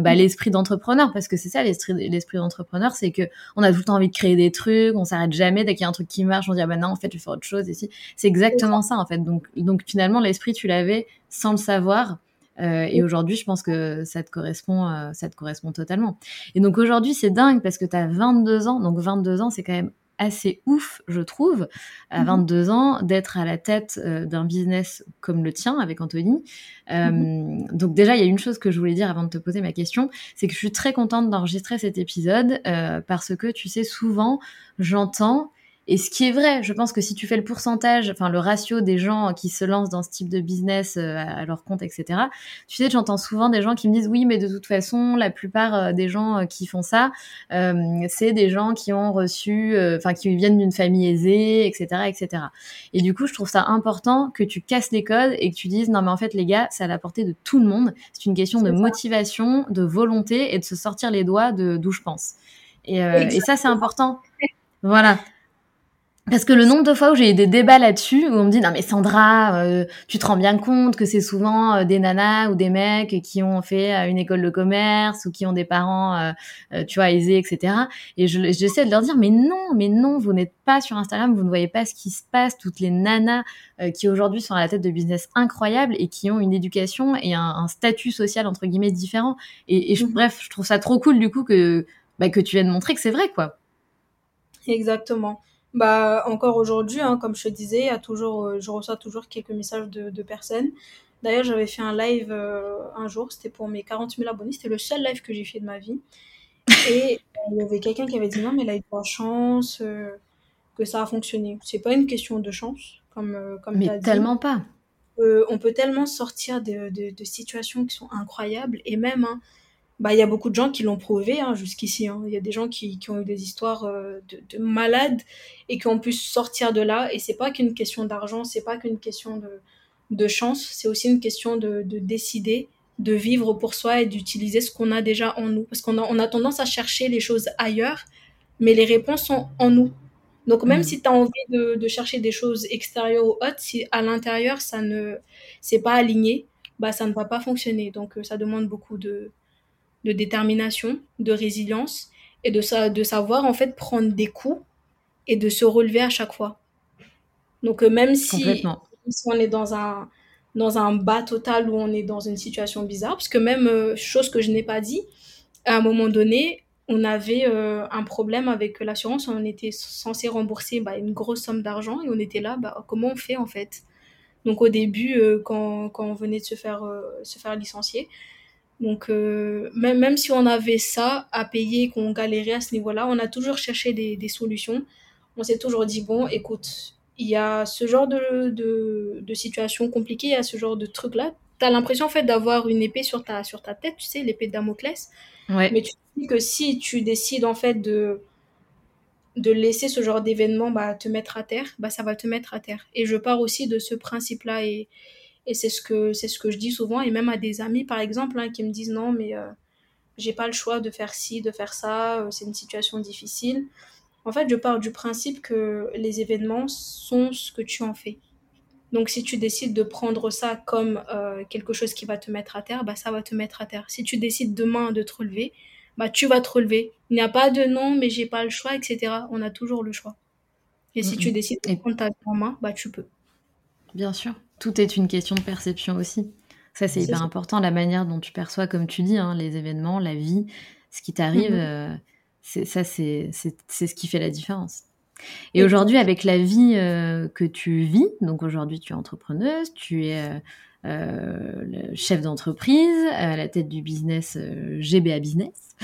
bah, Mm. l'esprit d'entrepreneur, parce que c'est ça l'esprit l'esprit d'entrepreneur, c'est que on a tout le temps envie de créer des trucs, on s'arrête jamais dès qu'il y a un truc qui marche, on dit ah bah non en fait je vais faire autre chose. Et si c'est exactement ça en fait. Donc donc finalement l'esprit tu l'avais sans le savoir. Euh, et aujourd'hui, je pense que ça te correspond, euh, ça te correspond totalement. Et donc aujourd'hui, c'est dingue parce que tu as 22 ans. Donc 22 ans, c'est quand même assez ouf, je trouve, à Mhm. 22 ans, d'être à la tête euh, d'un business comme le tien avec Anthony. Euh, Mhm. Donc déjà, il y a une chose que je voulais dire avant de te poser ma question, c'est que je suis très contente d'enregistrer cet épisode euh, parce que, tu sais, souvent, j'entends et ce qui est vrai, je pense que si tu fais le pourcentage, enfin le ratio des gens qui se lancent dans ce type de business euh, à leur compte, etc., tu sais, j'entends souvent des gens qui me disent oui, mais de toute façon, la plupart euh, des gens euh, qui font ça, euh, c'est des gens qui ont reçu, euh, enfin qui viennent d'une famille aisée, etc., etc. Et du coup, je trouve ça important que tu casses les codes et que tu dises non, mais en fait, les gars, c'est à la portée de tout le monde. C'est une question de ça. motivation, de volonté et de se sortir les doigts de d'où je pense. Et, euh, et ça, c'est important. Voilà. Parce que le nombre de fois où j'ai eu des débats là-dessus, où on me dit non mais Sandra, euh, tu te rends bien compte que c'est souvent euh, des nanas ou des mecs qui ont fait euh, une école de commerce ou qui ont des parents, tu vois, aisés, etc. Et j'essaie de leur dire mais non, mais non, vous n'êtes pas sur Instagram, vous ne voyez pas ce qui se passe, toutes les nanas qui aujourd'hui sont à la tête de business incroyables et qui ont une éducation et un, statut social entre guillemets différent. Et, et mmh. bref, je trouve ça trop cool du coup que bah, que tu viennes montrer que c'est vrai quoi. Exactement. Bah, encore aujourd'hui, hein, comme je te disais, y a toujours, euh, je reçois toujours quelques messages de, de personnes. D'ailleurs, j'avais fait un live euh, un jour, c'était pour mes 40 000 abonnés, c'était le seul live que j'ai fait de ma vie. Et euh, il y avait quelqu'un qui avait dit non, mais là, il a eu de chance, que ça a fonctionné. C'est pas une question de chance, comme, comme Mais tellement pas. on peut tellement sortir de, de, de, situations qui sont incroyables, et même, hein, bah, il y a beaucoup de gens qui l'ont prouvé hein, jusqu'ici. Hein. Il y a des gens qui, qui ont eu des histoires euh, de, de, malades et qui ont pu sortir de là. Et c'est pas qu'une question d'argent, c'est pas qu'une question de, de chance, c'est aussi une question de, de, décider de vivre pour soi et d'utiliser ce qu'on a déjà en nous. Parce qu'on a, on a tendance à chercher les choses ailleurs, mais les réponses sont en nous. Donc même mmh. si tu as envie de, de, chercher des choses extérieures ou autres, si à l'intérieur ça ne c'est pas aligné, bah ça ne va pas fonctionner. Donc euh, ça demande beaucoup de de détermination, de résilience et de, de savoir en fait prendre des coups et de se relever à chaque fois. Donc euh, même si, on est dans un, dans un bas total où on est dans une situation bizarre, parce que même, euh, chose que je n'ai pas dit, à un moment donné, on avait euh, un problème avec l'assurance, on était censé rembourser bah, une grosse somme d'argent et on était là, bah, comment on fait en fait? Donc au début, quand, quand, on venait de se faire, se faire licencier, donc, euh, même, même si on avait ça à payer, qu'on galérait à ce niveau-là, on a toujours cherché des, des solutions. On s'est toujours dit, bon, écoute, il y a ce genre de, de, de situation compliquée, il y a ce genre de truc-là. Tu as l'impression, en fait, d'avoir une épée sur ta, sur ta tête, tu sais, l'épée de Damoclès. Ouais. Mais tu te dis que si tu décides, en fait, de, de laisser ce genre d'événement bah, te mettre à terre, bah, ça va te mettre à terre. Et je pars aussi de ce principe-là. Et, et c'est ce que c'est ce que je dis souvent et même à des amis par exemple hein, qui me disent non mais euh, j'ai pas le choix de faire ci, de faire ça, euh, c'est une situation difficile. En fait, je pars du principe que les événements sont ce que tu en fais. Donc si tu décides de prendre ça comme euh, quelque chose qui va te mettre à terre, bah ça va te mettre à terre. Si tu décides demain de te relever, bah tu vas te relever. Il n'y a pas de non mais j'ai pas le choix, etc. On a toujours le choix. Et si tu décides de prendre ta vie en main, bah tu peux. Bien sûr tout est une question de perception aussi. Ça, c'est hyper important, la manière dont tu perçois, comme tu dis, hein, les événements, la vie, ce qui t'arrive, mhm. euh, c'est ça, c'est ce qui fait la différence. Et aujourd'hui, avec la vie euh, que tu vis, donc aujourd'hui, tu es entrepreneuse, tu es euh, chef d'entreprise à la tête du business GBA Business,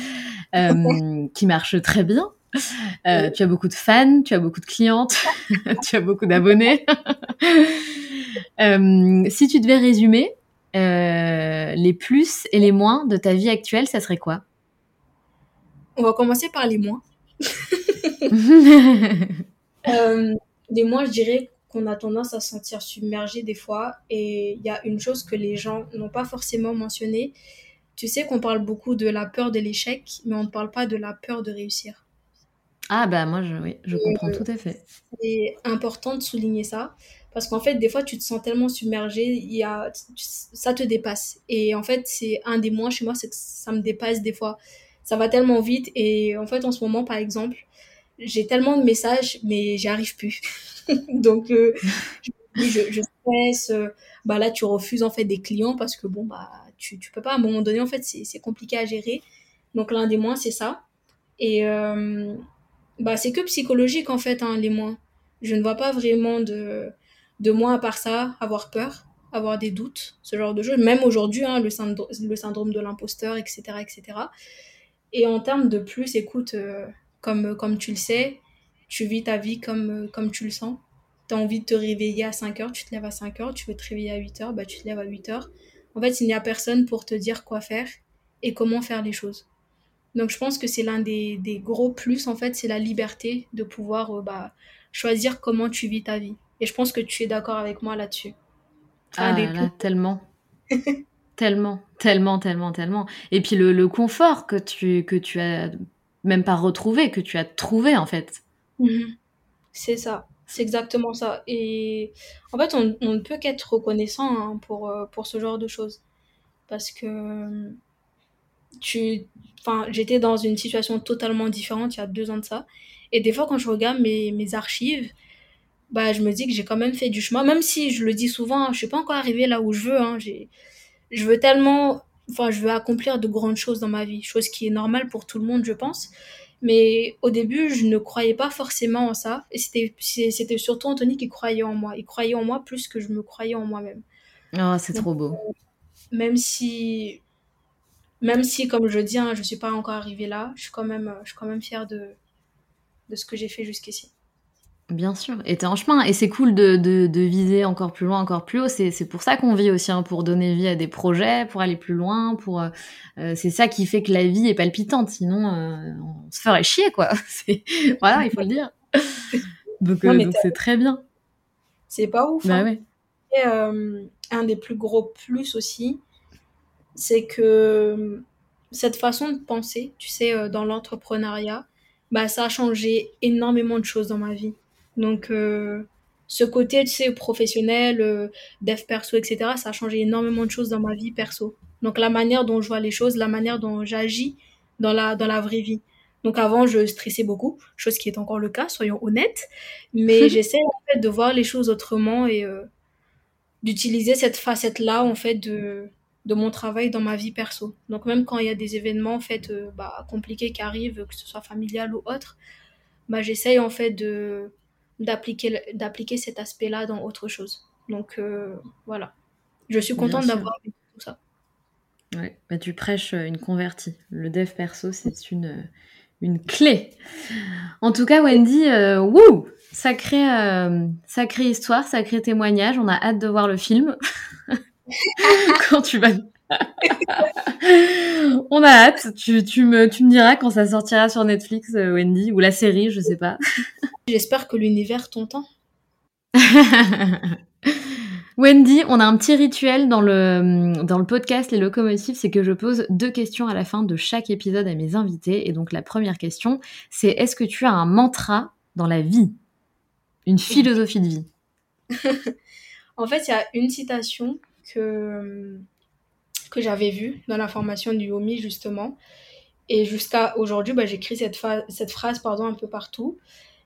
[laughs] qui marche très bien. Tu as beaucoup de fans, tu as beaucoup de clientes, [laughs] tu as beaucoup d'abonnés. [laughs] Euh, si tu devais résumer euh, les plus et les moins de ta vie actuelle, ça serait quoi? On va commencer par les moins. [laughs] euh, les moins, je dirais qu'on a tendance à se sentir submergé des fois. Et il y a une chose que les gens n'ont pas forcément mentionnée. Tu sais qu'on parle beaucoup de la peur de l'échec, mais on ne parle pas de la peur de réussir. Ah bah moi, je, oui, je comprends tout à fait. C'est important de souligner ça. Parce qu'en fait, des fois, tu te sens tellement submergé, il y a, ça te dépasse. Et en fait, c'est un des moins chez moi, c'est que ça me dépasse des fois. Ça va tellement vite. Et en fait, en ce moment, par exemple, j'ai tellement de messages, mais j'y arrive plus. [laughs] Donc, euh, je, je stresse. Euh, bah là, tu refuses en fait des clients parce que bon, bah, tu, tu peux pas. À un moment donné, en fait, c'est compliqué à gérer. Donc, l'un des moins, c'est ça. Et euh, bah, c'est que psychologique, en fait, hein, les moins. Je ne vois pas vraiment de de moi à part ça, avoir peur, avoir des doutes, ce genre de choses. Même aujourd'hui, hein, le, le, syndrome de l'imposteur, etc., etc. Et en termes de plus, écoute, euh, comme, comme tu le sais, tu vis ta vie comme, euh, comme tu le sens. Tu as envie de te réveiller à 5 heures, tu te lèves à 5 heures. Tu veux te réveiller à 8 heures, bah, tu te lèves à 8 heures. En fait, il n'y a personne pour te dire quoi faire et comment faire les choses. Donc, je pense que c'est l'un des, des, gros plus, en fait, c'est la liberté de pouvoir euh, bah, choisir comment tu vis ta vie. Et je pense que tu es d'accord avec moi là-dessus. Ah là, tellement. [laughs] tellement, tellement, tellement, tellement. Et puis le, le, confort que tu, que tu as même pas retrouvé, que tu as trouvé en fait. Mhm. C'est ça. C'est exactement ça. Et en fait, on, on ne peut qu'être reconnaissant hein, pour, euh, pour ce genre de choses. Parce que tu, enfin, j'étais dans une situation totalement différente il y a deux ans de ça. Et des fois, quand je regarde mes, mes archives, bah, je me dis que j'ai quand même fait du chemin. Même si je le dis souvent, hein, je suis pas encore arrivée là où je veux. Hein. J'ai, je veux tellement, enfin, je veux accomplir de grandes choses dans ma vie, chose qui est normale pour tout le monde, je pense. Mais au début, je ne croyais pas forcément en ça. Et c'était, c'était surtout Anthony qui croyait en moi. Il croyait en moi plus que je me croyais en moi-même. Oh, c'est trop beau. Même si, même si, comme je dis, hein, je suis pas encore arrivée là, je suis quand même, je suis quand même fière de, de ce que j'ai fait jusqu'ici. Bien sûr, et t'es en chemin, et c'est cool de, de, de, viser encore plus loin, encore plus haut. C'est pour ça qu'on vit aussi, hein, pour donner vie à des projets, pour aller plus loin, pour euh, euh c'est ça qui fait que la vie est palpitante. Sinon, euh, on se ferait chier, quoi. [laughs] Voilà, il faut le dire. [laughs] Donc euh, c'est très bien. C'est pas ouf. Bah hein. ouais. Et, euh, un des plus gros plus aussi, c'est que cette façon de penser, tu sais, dans l'entrepreneuriat, bah ça a changé énormément de choses dans ma vie. Donc, euh, ce côté, tu sais, professionnel, euh, dev perso, etc., ça a changé énormément de choses dans ma vie perso. Donc, la manière dont je vois les choses, la manière dont j'agis dans la, dans la vraie vie. Donc, avant, je stressais beaucoup, chose qui est encore le cas, soyons honnêtes. Mais [laughs] j'essaie, en fait, de voir les choses autrement et euh, d'utiliser cette facette-là, en fait, de, de mon travail dans ma vie perso. Donc, même quand il y a des événements, en fait, euh, bah, compliqués qui arrivent, que ce soit familial ou autre, bah, j'essaye, en fait, de d'appliquer d'appliquer cet aspect-là dans autre chose. Donc euh, voilà, je suis contente d'avoir tout ça. Ouais, bah, tu prêches une convertie. Le dev perso, c'est une une clé. En tout cas, Wendy, euh, wouh, sacrée, euh, sacrée histoire, sacré témoignage. On a hâte de voir le film [laughs] [laughs] quand tu vas. [laughs] On a hâte. Tu, tu, me, tu me diras quand ça sortira sur Netflix, euh, Wendy, ou la série, je sais pas. [laughs] J'espère que l'univers t'entend. Wendy, on a un petit rituel dans le, dans le podcast Les Locomotives, c'est que je pose deux questions à la fin de chaque épisode à mes invités. Et donc la première question, c'est est-ce que tu as un mantra dans la vie? Une philosophie de vie? En fait, il y a une citation que, que j'avais vue dans la formation du Yomi, justement. Et jusqu'à aujourd'hui, bah, j'écris cette, cette phrase pardon, un peu partout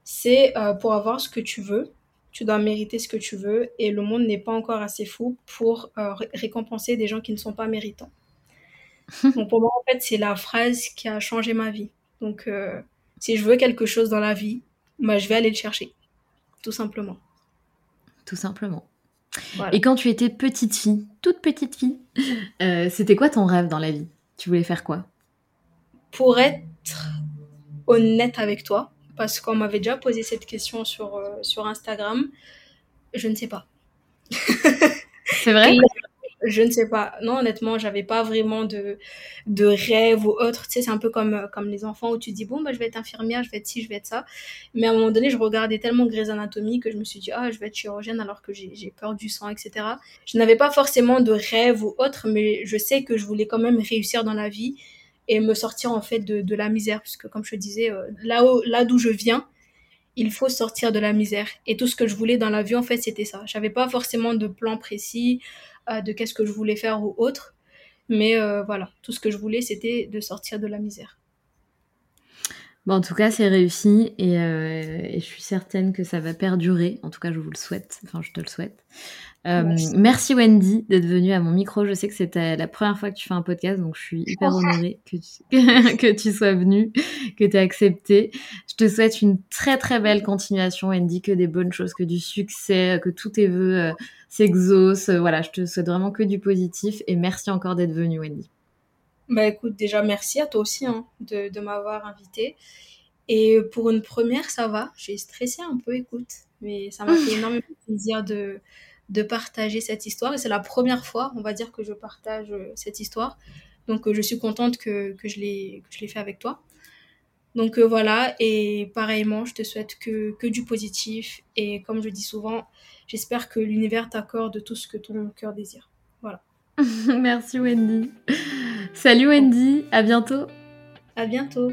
c'est euh, pour avoir ce que tu veux, tu dois mériter ce que tu veux et le monde n'est pas encore assez fou pour euh, récompenser des gens qui ne sont pas méritants. [laughs] Donc pour moi, en fait, c'est la phrase qui a changé ma vie. Donc euh, si je veux quelque chose dans la vie, bah, je vais aller le chercher, tout simplement. Tout simplement. Et quand tu étais petite fille, toute petite fille, [laughs] c'était quoi ton rêve dans la vie? Tu voulais faire quoi? Pour être honnête avec toi, parce qu'on m'avait déjà posé cette question sur, euh, sur Instagram. Je ne sais pas. C'est vrai? Je ne sais pas. Non, honnêtement, j'avais pas vraiment de, de rêve ou autre. Tu sais, c'est un peu comme, euh, comme les enfants où tu dis, bon, bah, je vais être infirmière, je vais être ci, je vais être ça. Mais à un moment donné, je regardais tellement Grey's Anatomy que je me suis dit, ah, je vais être chirurgienne alors que j'ai peur du sang, etc. Je n'avais pas forcément de rêve ou autre, mais je sais que je voulais quand même réussir dans la vie et me sortir en fait de, de la misère parce que comme je te disais euh, là où, là d'où je viens il faut sortir de la misère et tout ce que je voulais dans la vie en fait c'était ça j'avais pas forcément de plan précis euh, de qu'est-ce que je voulais faire ou autre mais euh, voilà tout ce que je voulais c'était de sortir de la misère Bon, en tout cas, c'est réussi et, euh, et, je suis certaine que ça va perdurer. En tout cas, je vous le souhaite. Enfin, je te le souhaite. Euh, merci. merci. Wendy d'être venue à mon micro. Je sais que c'était la première fois que tu fais un podcast, donc je suis hyper honorée que tu, [laughs] que tu sois venue, que tu aies accepté. Je te souhaite une très très belle continuation, Wendy, que des bonnes choses, que du succès, que tous tes vœux euh, s'exaucent. Voilà, je te souhaite vraiment que du positif et merci encore d'être venue, Wendy. Bah écoute, déjà merci à toi aussi hein, de, de m'avoir invité. Et pour une première, ça va. J'ai stressé un peu, écoute, mais ça m'a fait [laughs] énormément plaisir de de partager cette histoire. Et c'est la première fois, on va dire, que je partage euh, cette histoire. Donc, euh, je suis contente que, que je l'ai fait avec toi. Donc, euh, voilà. Et pareillement, je te souhaite que, que du positif. Et comme je dis souvent, j'espère que l'univers t'accorde tout ce que ton cœur désire. Voilà. [laughs] Merci, Wendy. Salut, Wendy. À bientôt. À bientôt.